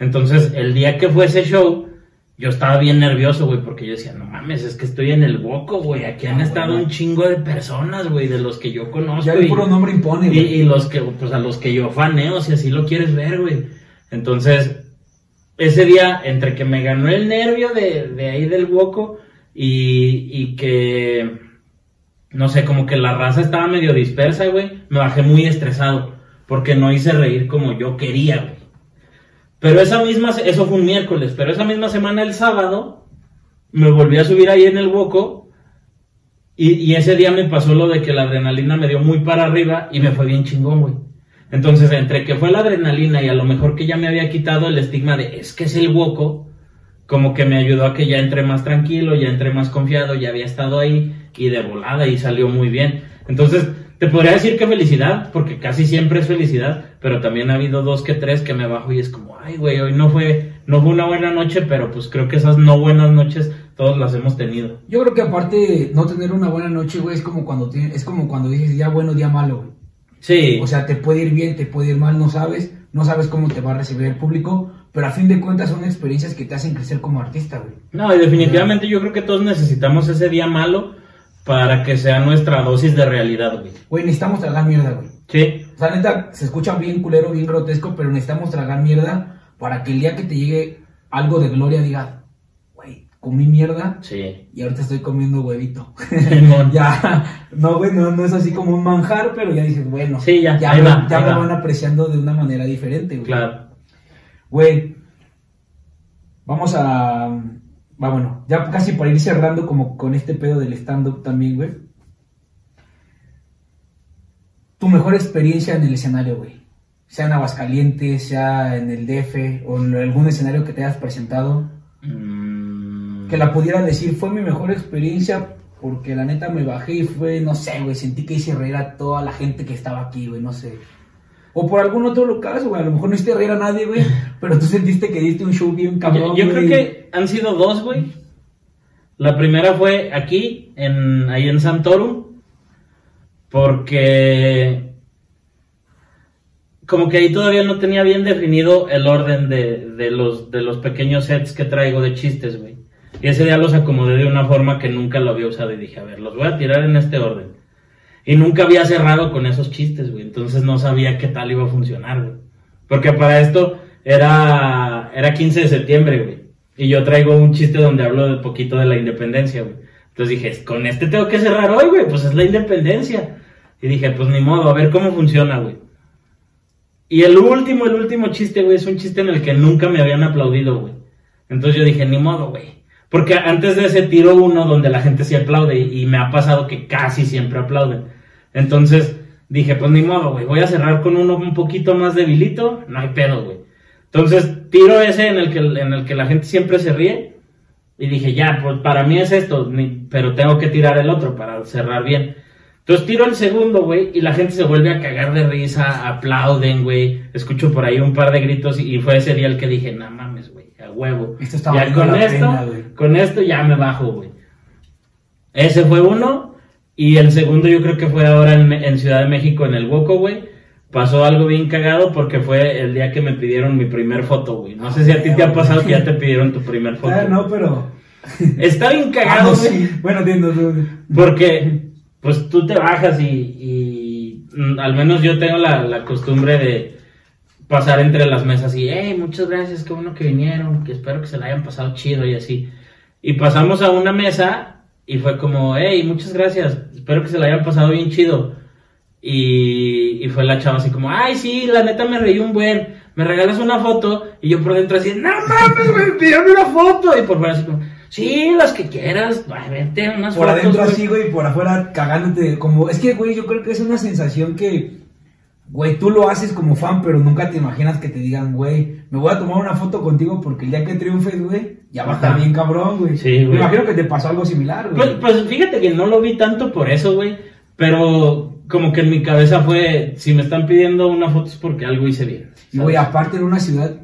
Entonces, el día que fue ese show, yo estaba bien nervioso, güey, porque yo decía, no mames, es que estoy en el Woco, güey. Aquí han Ah, estado bueno. un chingo de personas, güey, de los que yo conozco. Ya el y- puro nombre impone, y, güey. y los que, pues a los que yo faneo, si así lo quieres ver, güey. Entonces, ese día, entre que me ganó el nervio de, de ahí del Woco y, y que, no sé, como que la raza estaba medio dispersa, güey, me bajé muy estresado porque no hice reír como yo quería, güey. Pero esa misma, eso fue un miércoles, pero esa misma semana, el sábado, me volví a subir ahí en el Woco y, ese día me pasó lo de que la adrenalina me dio muy para arriba y me fue bien chingón, güey. Entonces, entre que fue la adrenalina y a lo mejor que ya me había quitado el estigma de es que es el Woco, como que me ayudó a que ya entré más tranquilo, ya entré más confiado, ya había estado ahí y de volada y salió muy bien. Entonces, te podría decir que felicidad, porque casi siempre es felicidad, pero también ha habido dos que tres que me bajo y es como, ay, güey, hoy no fue, no fue una buena noche, pero pues creo que esas no buenas noches todos las hemos tenido. Yo creo que aparte no tener una buena noche, güey, es como cuando tiene- es como cuando dices día bueno, día malo, güey. Sí, O sea, te puede ir bien, te puede ir mal, no sabes, no sabes cómo te va a recibir el público, pero a fin de cuentas son experiencias que te hacen crecer como artista, güey. No, y definitivamente yo creo que todos necesitamos ese día malo para que sea nuestra dosis de realidad, güey. Güey, necesitamos tragar mierda, güey. Sí, O sea, neta, se escucha bien culero, bien grotesco, pero necesitamos tragar mierda para que el día que te llegue algo de gloria diga, güey, comí mierda sí. y ahorita estoy comiendo huevito. <laughs> Ya, no, güey, no, no es así como un manjar, pero ya dices, bueno, Sí, ya, ya, ahí me, va, ya ahí me va. van apreciando de una manera diferente, güey. Claro. Güey, vamos a. Va, bueno, ya casi para ir cerrando, como con este pedo del stand-up también, güey. Tu mejor experiencia en el escenario, güey. Sea en Aguascalientes, sea en el DF o en algún escenario que te hayas presentado. Mm, Que la pudieras decir, fue mi mejor experiencia porque la neta me bajé y fue, no sé, güey, sentí que hice reír a toda la gente que estaba aquí, güey, no sé. O por algún otro caso, güey, a lo mejor no hiciste reír a nadie, güey, pero tú sentiste que diste un show bien cabrón, Yo, yo creo que han sido dos, güey. La primera fue aquí, en, ahí en Santorum, porque como que ahí todavía no tenía bien definido el orden de, de, los, de los pequeños sets que traigo de chistes, güey. Y ese día los acomodé de una forma que nunca lo había usado y dije, a ver, los voy a tirar en este orden. Y nunca había cerrado con esos chistes, güey. Entonces no sabía qué tal iba a funcionar, güey. Porque para esto era, era 15 de septiembre, güey. Y yo traigo un chiste donde hablo de poquito de la independencia, güey. Entonces dije, con este tengo que cerrar hoy, güey. Pues es la independencia. Y dije, pues ni modo, a ver cómo funciona, güey. Y el último, el último chiste, güey, es un chiste en el que nunca me habían aplaudido, güey. Entonces yo dije, ni modo, güey. Porque antes de ese tiro uno donde la gente sí aplaude y me ha pasado que casi siempre aplauden. Entonces dije, pues ni modo, güey, voy a cerrar con uno un poquito más debilito, no hay pedo, güey. Entonces tiro ese en el que, en el que la gente siempre se ríe y dije, ya, pues para mí es esto, pero tengo que tirar el otro para cerrar bien. Entonces tiro el segundo, güey, y la gente se vuelve a cagar de risa, aplauden, güey. Escucho por ahí un par de gritos y fue ese día el que dije, no mames, güey, a huevo. Esto está ya con esto, con esto ya me bajo, güey. Ese fue uno. Y el segundo yo creo que fue ahora en, Ciudad de México, en el Woco, güey. Pasó algo bien cagado porque fue el día que me pidieron mi primer foto, güey. No sé si a ti te ha pasado que ya te pidieron tu primer foto. Ah, no, pero... <laughs> Está bien cagado, ah, sí. Bueno, entiendo. Porque pues tú te bajas y, mm, al menos yo tengo la, costumbre de pasar entre las mesas y, hey, muchas gracias, qué bueno que vinieron, que espero que se la hayan pasado chido y así. Y pasamos a una mesa y fue como, hey, muchas gracias, espero que se la hayan pasado bien chido. Y, y fue la chava así como, ay, sí, la neta me reí un buen, me regalas una foto. Y yo por dentro así, no mames, me pidieron una foto. Y por fuera así como, Sí, las que quieras, vente unas Por adentro así, güey, y por afuera cagándote. Como, es que, güey, yo creo que es una sensación que, güey, tú lo haces como fan, pero nunca te imaginas que te digan, güey, me voy a tomar una foto contigo porque el día que triunfes, güey, ya va a estar bien cabrón, güey. Sí, güey. Me imagino que te pasó algo similar, güey. Pues, pues fíjate que no lo vi tanto por eso, güey, pero como que en mi cabeza fue, si me están pidiendo una foto es porque algo hice bien. Y, güey, aparte de una ciudad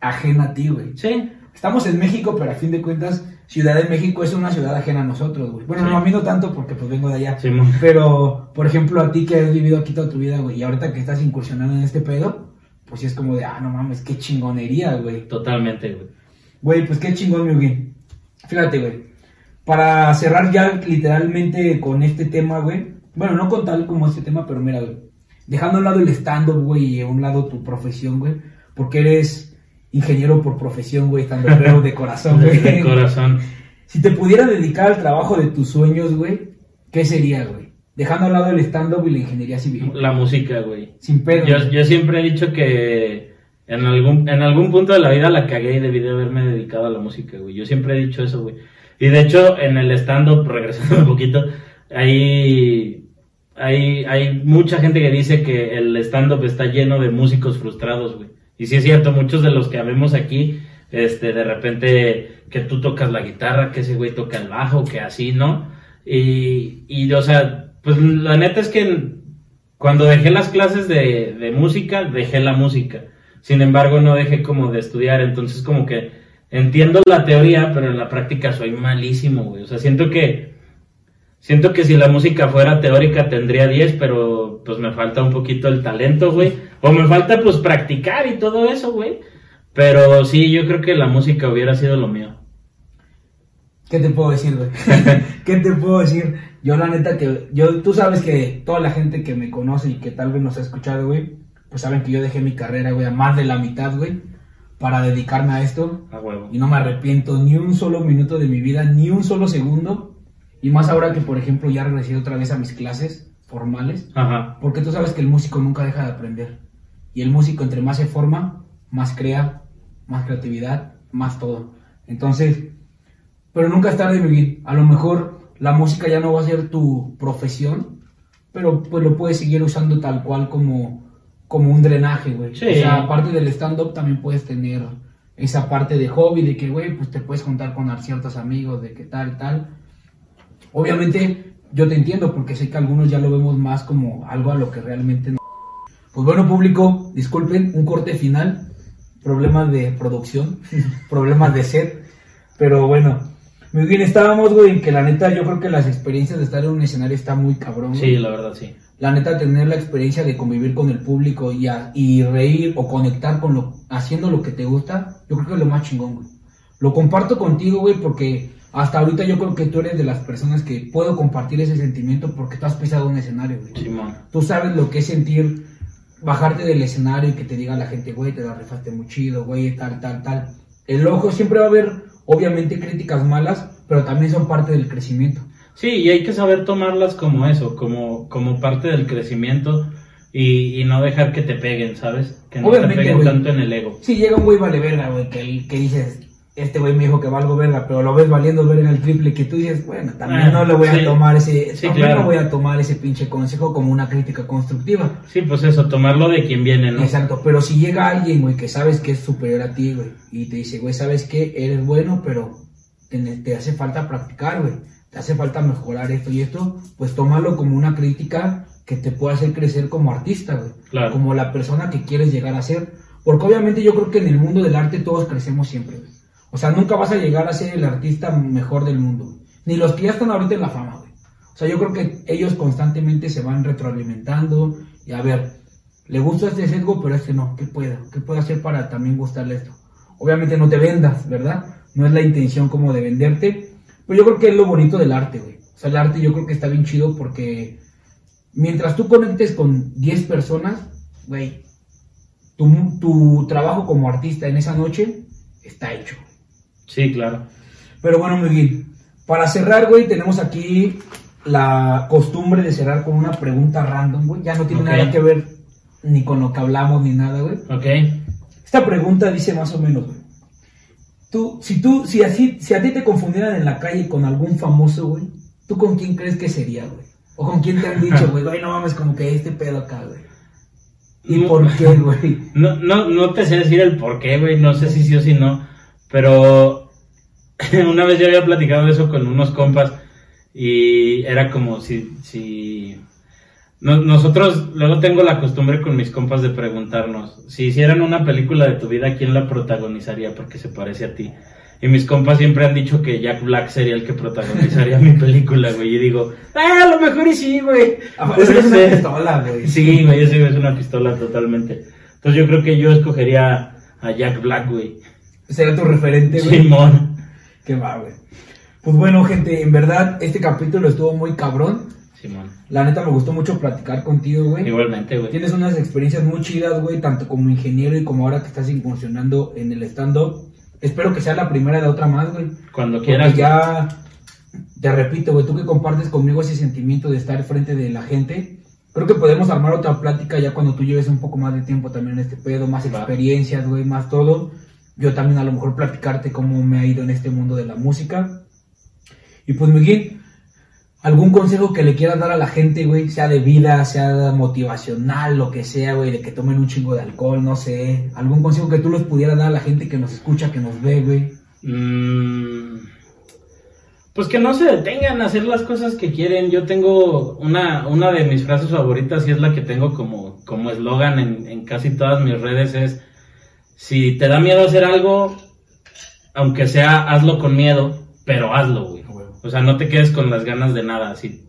ajena a ti, güey. Sí. Estamos en México, pero a fin de cuentas, Ciudad de México es una ciudad ajena a nosotros, güey. Bueno, no a mí no tanto porque pues vengo de allá. pero, por ejemplo, a ti que has vivido aquí toda tu vida, güey, y ahorita que estás incursionando en este pedo, pues sí es como de, ah, no mames, qué chingonería, güey. Totalmente, güey. Güey, pues qué chingón, mi güey. Fíjate, güey. Para cerrar ya literalmente con este tema, güey. Bueno, no con tal como este tema, pero mira, güey. Dejando a un lado el stand-up, güey, y a un lado tu profesión, güey. Porque eres ingeniero por profesión, güey, estando de corazón, <laughs> güey. De corazón. Si te pudiera dedicar al trabajo de tus sueños, güey, ¿qué sería, güey? Dejando al lado el stand-up y la ingeniería civil. La música, güey. Sin pedo. Yo, yo, siempre he dicho que en algún, en algún punto de la vida la cagué y debí de haberme dedicado a la música, güey. Yo siempre he dicho eso, güey. Y de hecho, en el stand-up, <laughs> regresando un poquito, hay, hay, hay mucha gente que dice que el stand-up está lleno de músicos frustrados, güey. Y sí es cierto, muchos de los que vemos aquí, este, de repente que tú tocas la guitarra, que ese güey toca el bajo, que así, ¿no? Y, y o sea, pues la neta es que cuando dejé las clases de, de música, dejé la música. Sin embargo, no dejé como de estudiar, entonces como que entiendo la teoría, pero en la práctica soy malísimo, güey. O sea, siento que siento que si la música fuera teórica tendría 10, pero pues me falta un poquito el talento, güey. O me falta pues practicar y todo eso, güey. Pero sí, yo creo que la música hubiera sido lo mío. ¿Qué te puedo decir, güey? <laughs> ¿Qué te puedo decir? Yo la neta que, yo, tú sabes que toda la gente que me conoce y que tal vez nos ha escuchado, güey, pues saben que yo dejé mi carrera, güey, a más de la mitad, güey, para dedicarme a esto. A huevo. Y no me arrepiento ni un solo minuto de mi vida, ni un solo segundo. Y más ahora que, por ejemplo, ya regresé otra vez a mis clases formales. Ajá. Porque tú sabes que el músico nunca deja de aprender. Y el músico entre más se forma, más crea, más creatividad, más todo. Entonces, pero nunca es tarde vivir. A lo mejor la música ya no va a ser tu profesión, pero pues lo puedes seguir usando tal cual como, como un drenaje, güey. O sea, aparte del stand-up también puedes tener esa parte de hobby, de que, güey, pues te puedes contar con ciertos amigos, de que tal, tal. Obviamente, yo te entiendo, porque sé que algunos ya lo vemos más como algo a lo que realmente no pues bueno, público, disculpen, un corte final, problemas de producción, <laughs> problemas de set, pero bueno, muy bien, estábamos, güey, en que la neta yo creo que las experiencias de estar en un escenario está muy cabrón. Sí, la verdad, sí. la neta, tener la experiencia de convivir con el público y, a- y reír o conectar con lo, haciendo lo que te gusta, yo creo que es lo más chingón, güey. Lo comparto contigo, güey, porque hasta ahorita yo creo que tú eres de las personas que puedo compartir ese sentimiento porque tú has pisado un escenario, güey. Simón. Tú sabes lo que es sentir bajarte del escenario y que te diga la gente, güey, te la rifaste muy chido, güey, tal, tal, tal. El ojo siempre va a haber, obviamente, críticas malas, pero también son parte del crecimiento. Sí, y hay que saber tomarlas como eso, como, como parte del crecimiento y, y no dejar que te peguen, ¿sabes? Que no Obviamente, te peguen tanto en el ego. Si llega un güey vale verga, güey, que, que dices, este güey me dijo que valgo verga, pero lo ves valiendo verga el triple, que tú dices, bueno, también Ah, no le voy sí. a tomar ese, Sí, también claro. no voy a tomar ese pinche consejo como una crítica constructiva. Sí, pues eso, tomarlo de quien viene, ¿no? Exacto, pero si llega alguien, güey, que sabes que es superior a ti, güey, y te dice, güey, sabes que eres bueno, pero te, te hace falta practicar, güey, te hace falta mejorar esto y esto, pues tómalo como una crítica que te puede hacer crecer como artista, güey, Claro. como la persona que quieres llegar a ser, porque obviamente yo creo que en el mundo del arte todos crecemos siempre, güey. O sea, nunca vas a llegar a ser el artista mejor del mundo, ni los que ya están ahorita en la fama, güey. O sea, yo creo que ellos constantemente se van retroalimentando y a ver, le gusta este sesgo, pero este no. ¿Qué puedo? ¿Qué puedo hacer para también gustarle esto? Obviamente no te vendas, ¿verdad? No es la intención como de venderte. Pero yo creo que es lo bonito del arte, güey. O sea, el arte yo creo que está bien chido porque mientras tú conectes con 10 personas, güey, tu, tu trabajo como artista en esa noche está hecho. Sí, claro. Pero bueno, Miguel, para cerrar, güey, tenemos aquí la costumbre de cerrar con una pregunta random, güey. Ya no tiene nada que ver ni con lo que hablamos ni nada, güey. Ok. Esta pregunta dice más o menos, güey. Tú, si tú, si así, si a ti te confundieran en la calle con algún famoso, güey, ¿tú con quién crees que sería, güey? O con quién te han dicho, güey, güey, no mames, como que este pedo acá, güey. ¿Y No. por qué, <laughs> güey? No, no, no te sé decir el por qué, güey. No sé si sí o si no. Pero <laughs> una vez yo había platicado de eso con unos compas. Y era como si. si no- nosotros, luego tengo la costumbre con mis compas de preguntarnos: si hicieran una película de tu vida, ¿quién la protagonizaría? Porque se parece a ti. Y mis compas siempre han dicho que Jack Black sería el que protagonizaría <laughs> mi película, güey. Y digo, ah, a lo mejor y sí, güey. Ah, es una <laughs> ser". pistola, güey. Sí, güey, güey es una pistola totalmente. Entonces yo creo que yo escogería a Jack Black, güey. Sería tu referente, güey. Simón. Qué va, güey. Pues bueno, gente, en verdad, este capítulo estuvo muy cabrón. Simón. La neta me gustó mucho platicar contigo, güey. Igualmente, güey. Tienes unas experiencias muy chidas, güey, tanto como ingeniero y como ahora que estás incursionando en el stand-up. Espero que sea la primera de otra más, güey. Cuando Porque quieras. ya, te repito, güey, tú que compartes conmigo ese sentimiento de estar frente de la gente, creo que podemos armar otra plática ya cuando tú lleves un poco más de tiempo también en este pedo, más experiencias, güey, más todo. Yo también a lo mejor platicarte cómo me ha ido en este mundo de la música. Y pues, Miguel, algún consejo que le quieras dar a la gente, güey, sea de vida, sea motivacional, lo que sea, güey, de que tomen un chingo de alcohol, no sé. Algún consejo que tú les pudieras dar a la gente que nos escucha, que nos ve, güey. Mm, pues que no se detengan a hacer las cosas que quieren. Yo tengo una, una de mis frases favoritas y es la que tengo como como eslogan en, en casi todas mis redes es si te da miedo hacer algo, aunque sea hazlo con miedo, pero hazlo, güey. O sea, no te quedes con las ganas de nada. Si,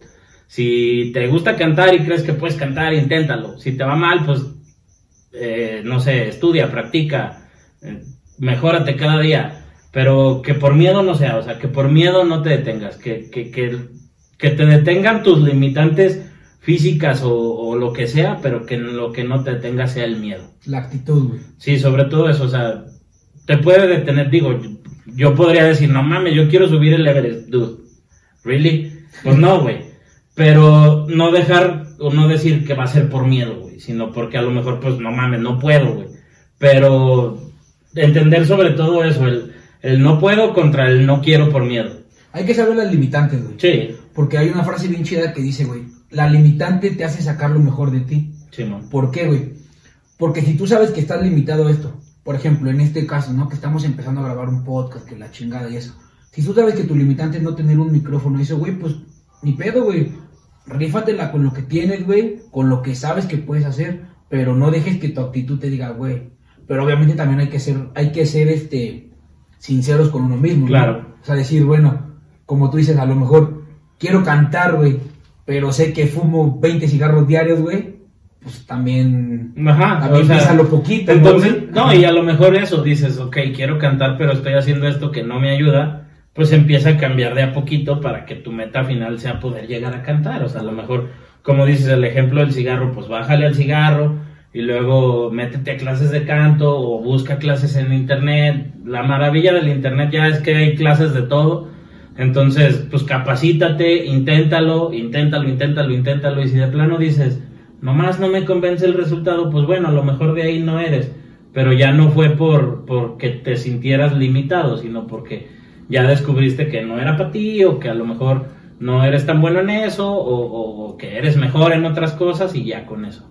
si te gusta cantar y crees que puedes cantar, inténtalo. Si te va mal, pues, eh, no sé, estudia, practica, eh, mejórate cada día. Pero que por miedo no sea, o sea, que por miedo no te detengas. Que, que, que, que te detengan tus limitantes físicas o, o lo que sea, pero que lo que no te detenga sea el miedo. La actitud, güey. Sí, sobre todo eso, o sea, te puede detener, digo, yo, yo podría decir, no mames, yo quiero subir el Everest, dude. ¿Really? Pues no, güey. Pero no dejar o no decir que va a ser por miedo, güey, sino porque a lo mejor, pues no mames, no puedo, güey. Pero entender sobre todo eso, el, el no puedo contra el no quiero por miedo. Hay que saber las limitantes, güey. Sí, Porque hay una frase bien chida que dice, güey, la limitante te hace sacar lo mejor de ti. Simón. ¿Por qué, güey? Porque si tú sabes que estás limitado a esto, por ejemplo, en este caso, ¿no? Que estamos empezando a grabar un podcast, que la chingada y eso. Si tú sabes que tu limitante es no tener un micrófono y eso, güey, pues ni pedo, güey. Rífatela con lo que tienes, güey, con lo que sabes que puedes hacer, pero no dejes que tu actitud te diga, güey. Pero obviamente también hay que ser, hay que ser, este, sinceros con uno mismo, ¿no? Claro. O sea, decir, bueno, como tú dices, a lo mejor quiero cantar, güey, pero sé que fumo 20 cigarros diarios, güey, pues también, Ajá, también o sea, pesa lo poquito, ¿no, Entonces, güey? no, y a lo mejor eso dices, ok, quiero cantar, pero estoy haciendo esto que no me ayuda, pues empieza a cambiar de a poquito para que tu meta final sea poder llegar a cantar. O sea, a lo mejor, como dices, el ejemplo del cigarro, pues bájale al cigarro y luego métete a clases de canto o busca clases en internet. La maravilla del internet ya es que hay clases de todo. Entonces, pues capacítate, inténtalo, inténtalo, inténtalo, inténtalo. Y si de plano dices, nomás no me convence el resultado, pues bueno, a lo mejor de ahí no eres. Pero ya no fue por porque te sintieras limitado, sino porque ya descubriste que no era para ti o que a lo mejor no eres tan bueno en eso o, o- o que eres mejor en otras cosas y ya con eso.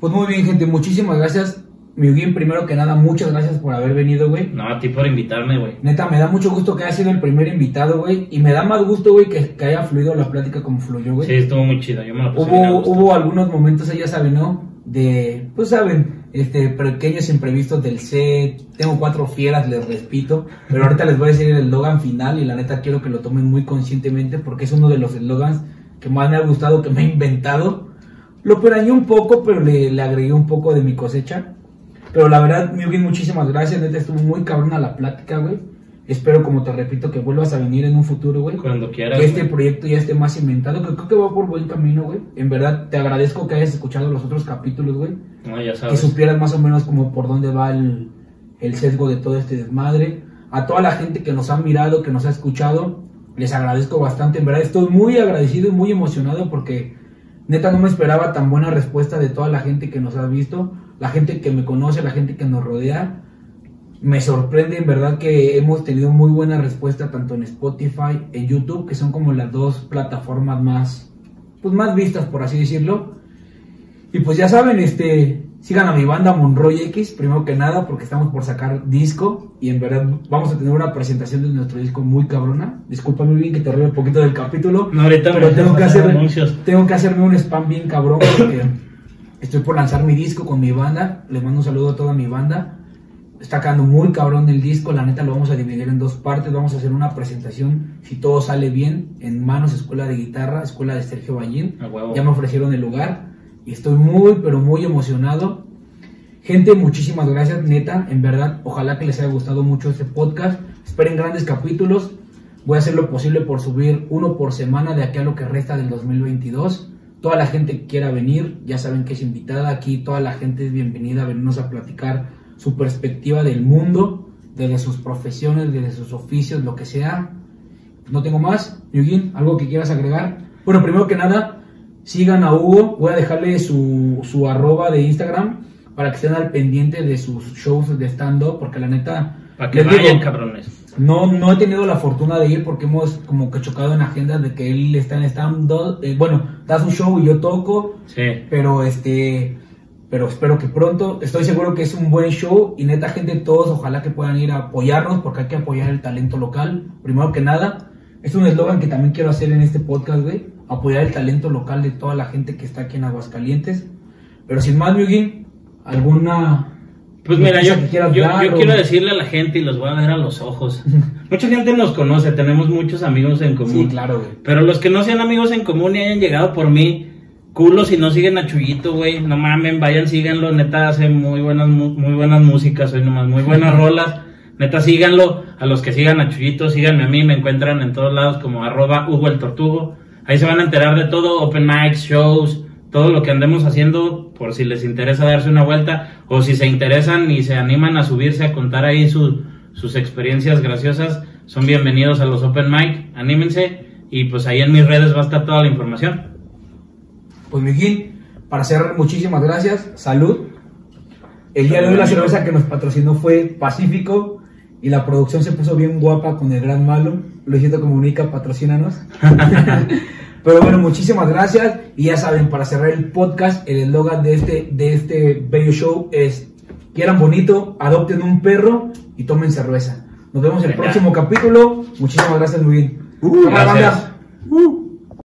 Pues muy bien, gente, muchísimas gracias. Miguel, primero que nada, muchas gracias por haber venido, güey. No, a ti por invitarme, güey. Neta, me da mucho gusto que haya sido el primer invitado, güey. Y me da más gusto, güey, que, que haya fluido la plática como fluyó, güey. Sí, estuvo muy chido. Yo me lo puse hubo, hubo algunos momentos, ya saben, ¿no? De, pues saben, este, pequeños imprevistos del set. Tengo cuatro fieras, les repito. Pero ahorita les voy a decir el eslogan final y la neta quiero que lo tomen muy conscientemente porque es uno de los eslogans que más me ha gustado, que me he inventado. Lo perañé un poco, pero le, le agregué un poco de mi cosecha. Pero la verdad, Miguel, muchísimas gracias. Neta, estuvo muy cabrona la plática, güey. Espero, como te repito, que vuelvas a venir en un futuro, güey Cuando quieras. que este güey. proyecto ya esté más inventado, que creo que va por buen camino, güey. En verdad, te agradezco que hayas escuchado los otros capítulos, güey. No, ya Que sabes. supieras más o menos como por dónde va el, el sesgo de todo este desmadre. A toda la gente que nos ha mirado, que nos ha escuchado, les agradezco bastante. En verdad, estoy muy agradecido y muy emocionado porque neta no me esperaba tan buena respuesta de toda la gente que nos ha visto, la gente que me conoce, la gente que nos rodea. Me sorprende en verdad que hemos tenido muy buena respuesta tanto en Spotify, en YouTube, que son como las dos plataformas más, pues más vistas, por así decirlo. Y pues ya saben, este, sigan a mi banda Monroy X, primero que nada, porque estamos por sacar disco y en verdad vamos a tener una presentación de nuestro disco muy cabrona. Disculpa muy bien que te robe un poquito del capítulo, No, ahorita pero tengo que hacer tengo que hacerme un spam bien cabrón porque estoy por lanzar mi disco con mi banda. Les mando un saludo a toda mi banda. Está quedando muy cabrón el disco, la neta lo vamos a dividir en dos partes. Vamos a hacer una presentación, si todo sale bien, en Manos Escuela de Guitarra, Escuela de Sergio Ballín. Ya me ofrecieron el lugar y estoy muy, pero muy emocionado. Gente, muchísimas gracias, neta, en verdad. Ojalá que les haya gustado mucho este podcast. Esperen grandes capítulos. Voy a hacer lo posible por subir uno por semana de aquí a lo que resta del 2022. Toda la gente que quiera venir, ya saben que es invitada aquí. Toda la gente es bienvenida a venirnos a platicar su perspectiva del mundo, desde sus profesiones, desde sus oficios, lo que sea. No tengo más. Yugin, ¿algo que quieras agregar? Bueno, primero que nada, sigan a Hugo. Voy a dejarle su, su arroba de Instagram para que estén al pendiente de sus shows de stand-up, porque la neta... Para que les digo, vayan, cabrones. no, no he tenido la fortuna de ir porque hemos como que chocado en agendas de que él está en stand-up. eh, bueno, da su show y yo toco, Sí. pero este pero espero que pronto estoy seguro que es un buen show y neta gente todos ojalá que puedan ir a apoyarnos porque hay que apoyar el talento local primero que nada es un eslogan que también quiero hacer en este podcast güey apoyar el talento local de toda la gente que está aquí en Aguascalientes pero sin más Mugin alguna Pues mira, yo, yo, quiero decirle a la gente y los voy a ver a los ojos. <laughs> Mucha gente nos conoce, tenemos muchos amigos en común. sí claro güey Pero los que no sean amigos en común y hayan llegado por mí, culo si no siguen a Chuyito, güey. No mamen, vayan, síganlo. Neta hace muy buenas, mu- muy buenas músicas, hoy nomás, muy buenas <laughs> rolas. Neta, síganlo. A los que sigan a Chuyito, síganme a mí. Me encuentran en todos lados como arroba Hugo el Tortugo. Ahí se van a enterar de todo, open mics, shows, todo lo que andemos haciendo, por si les interesa darse una vuelta, o si se interesan y se animan a subirse a contar ahí su- sus experiencias graciosas, son bienvenidos a los open mic, anímense, y pues ahí en mis redes va a estar toda la información. Pues Miguel, para cerrar, muchísimas gracias. Salud. El día de hoy la cerveza que nos patrocinó fue Pacífico y la producción se puso bien guapa con el gran malo. Luisito Comunica, patrocínanos. <laughs> Pero bueno, muchísimas gracias. Y ya saben, para cerrar el podcast, el eslogan de este, de este bello show es quieran bonito, adopten un perro y tomen cerveza. Nos vemos en el próximo capítulo. Muchísimas gracias, Miguel. Gracias. Uh.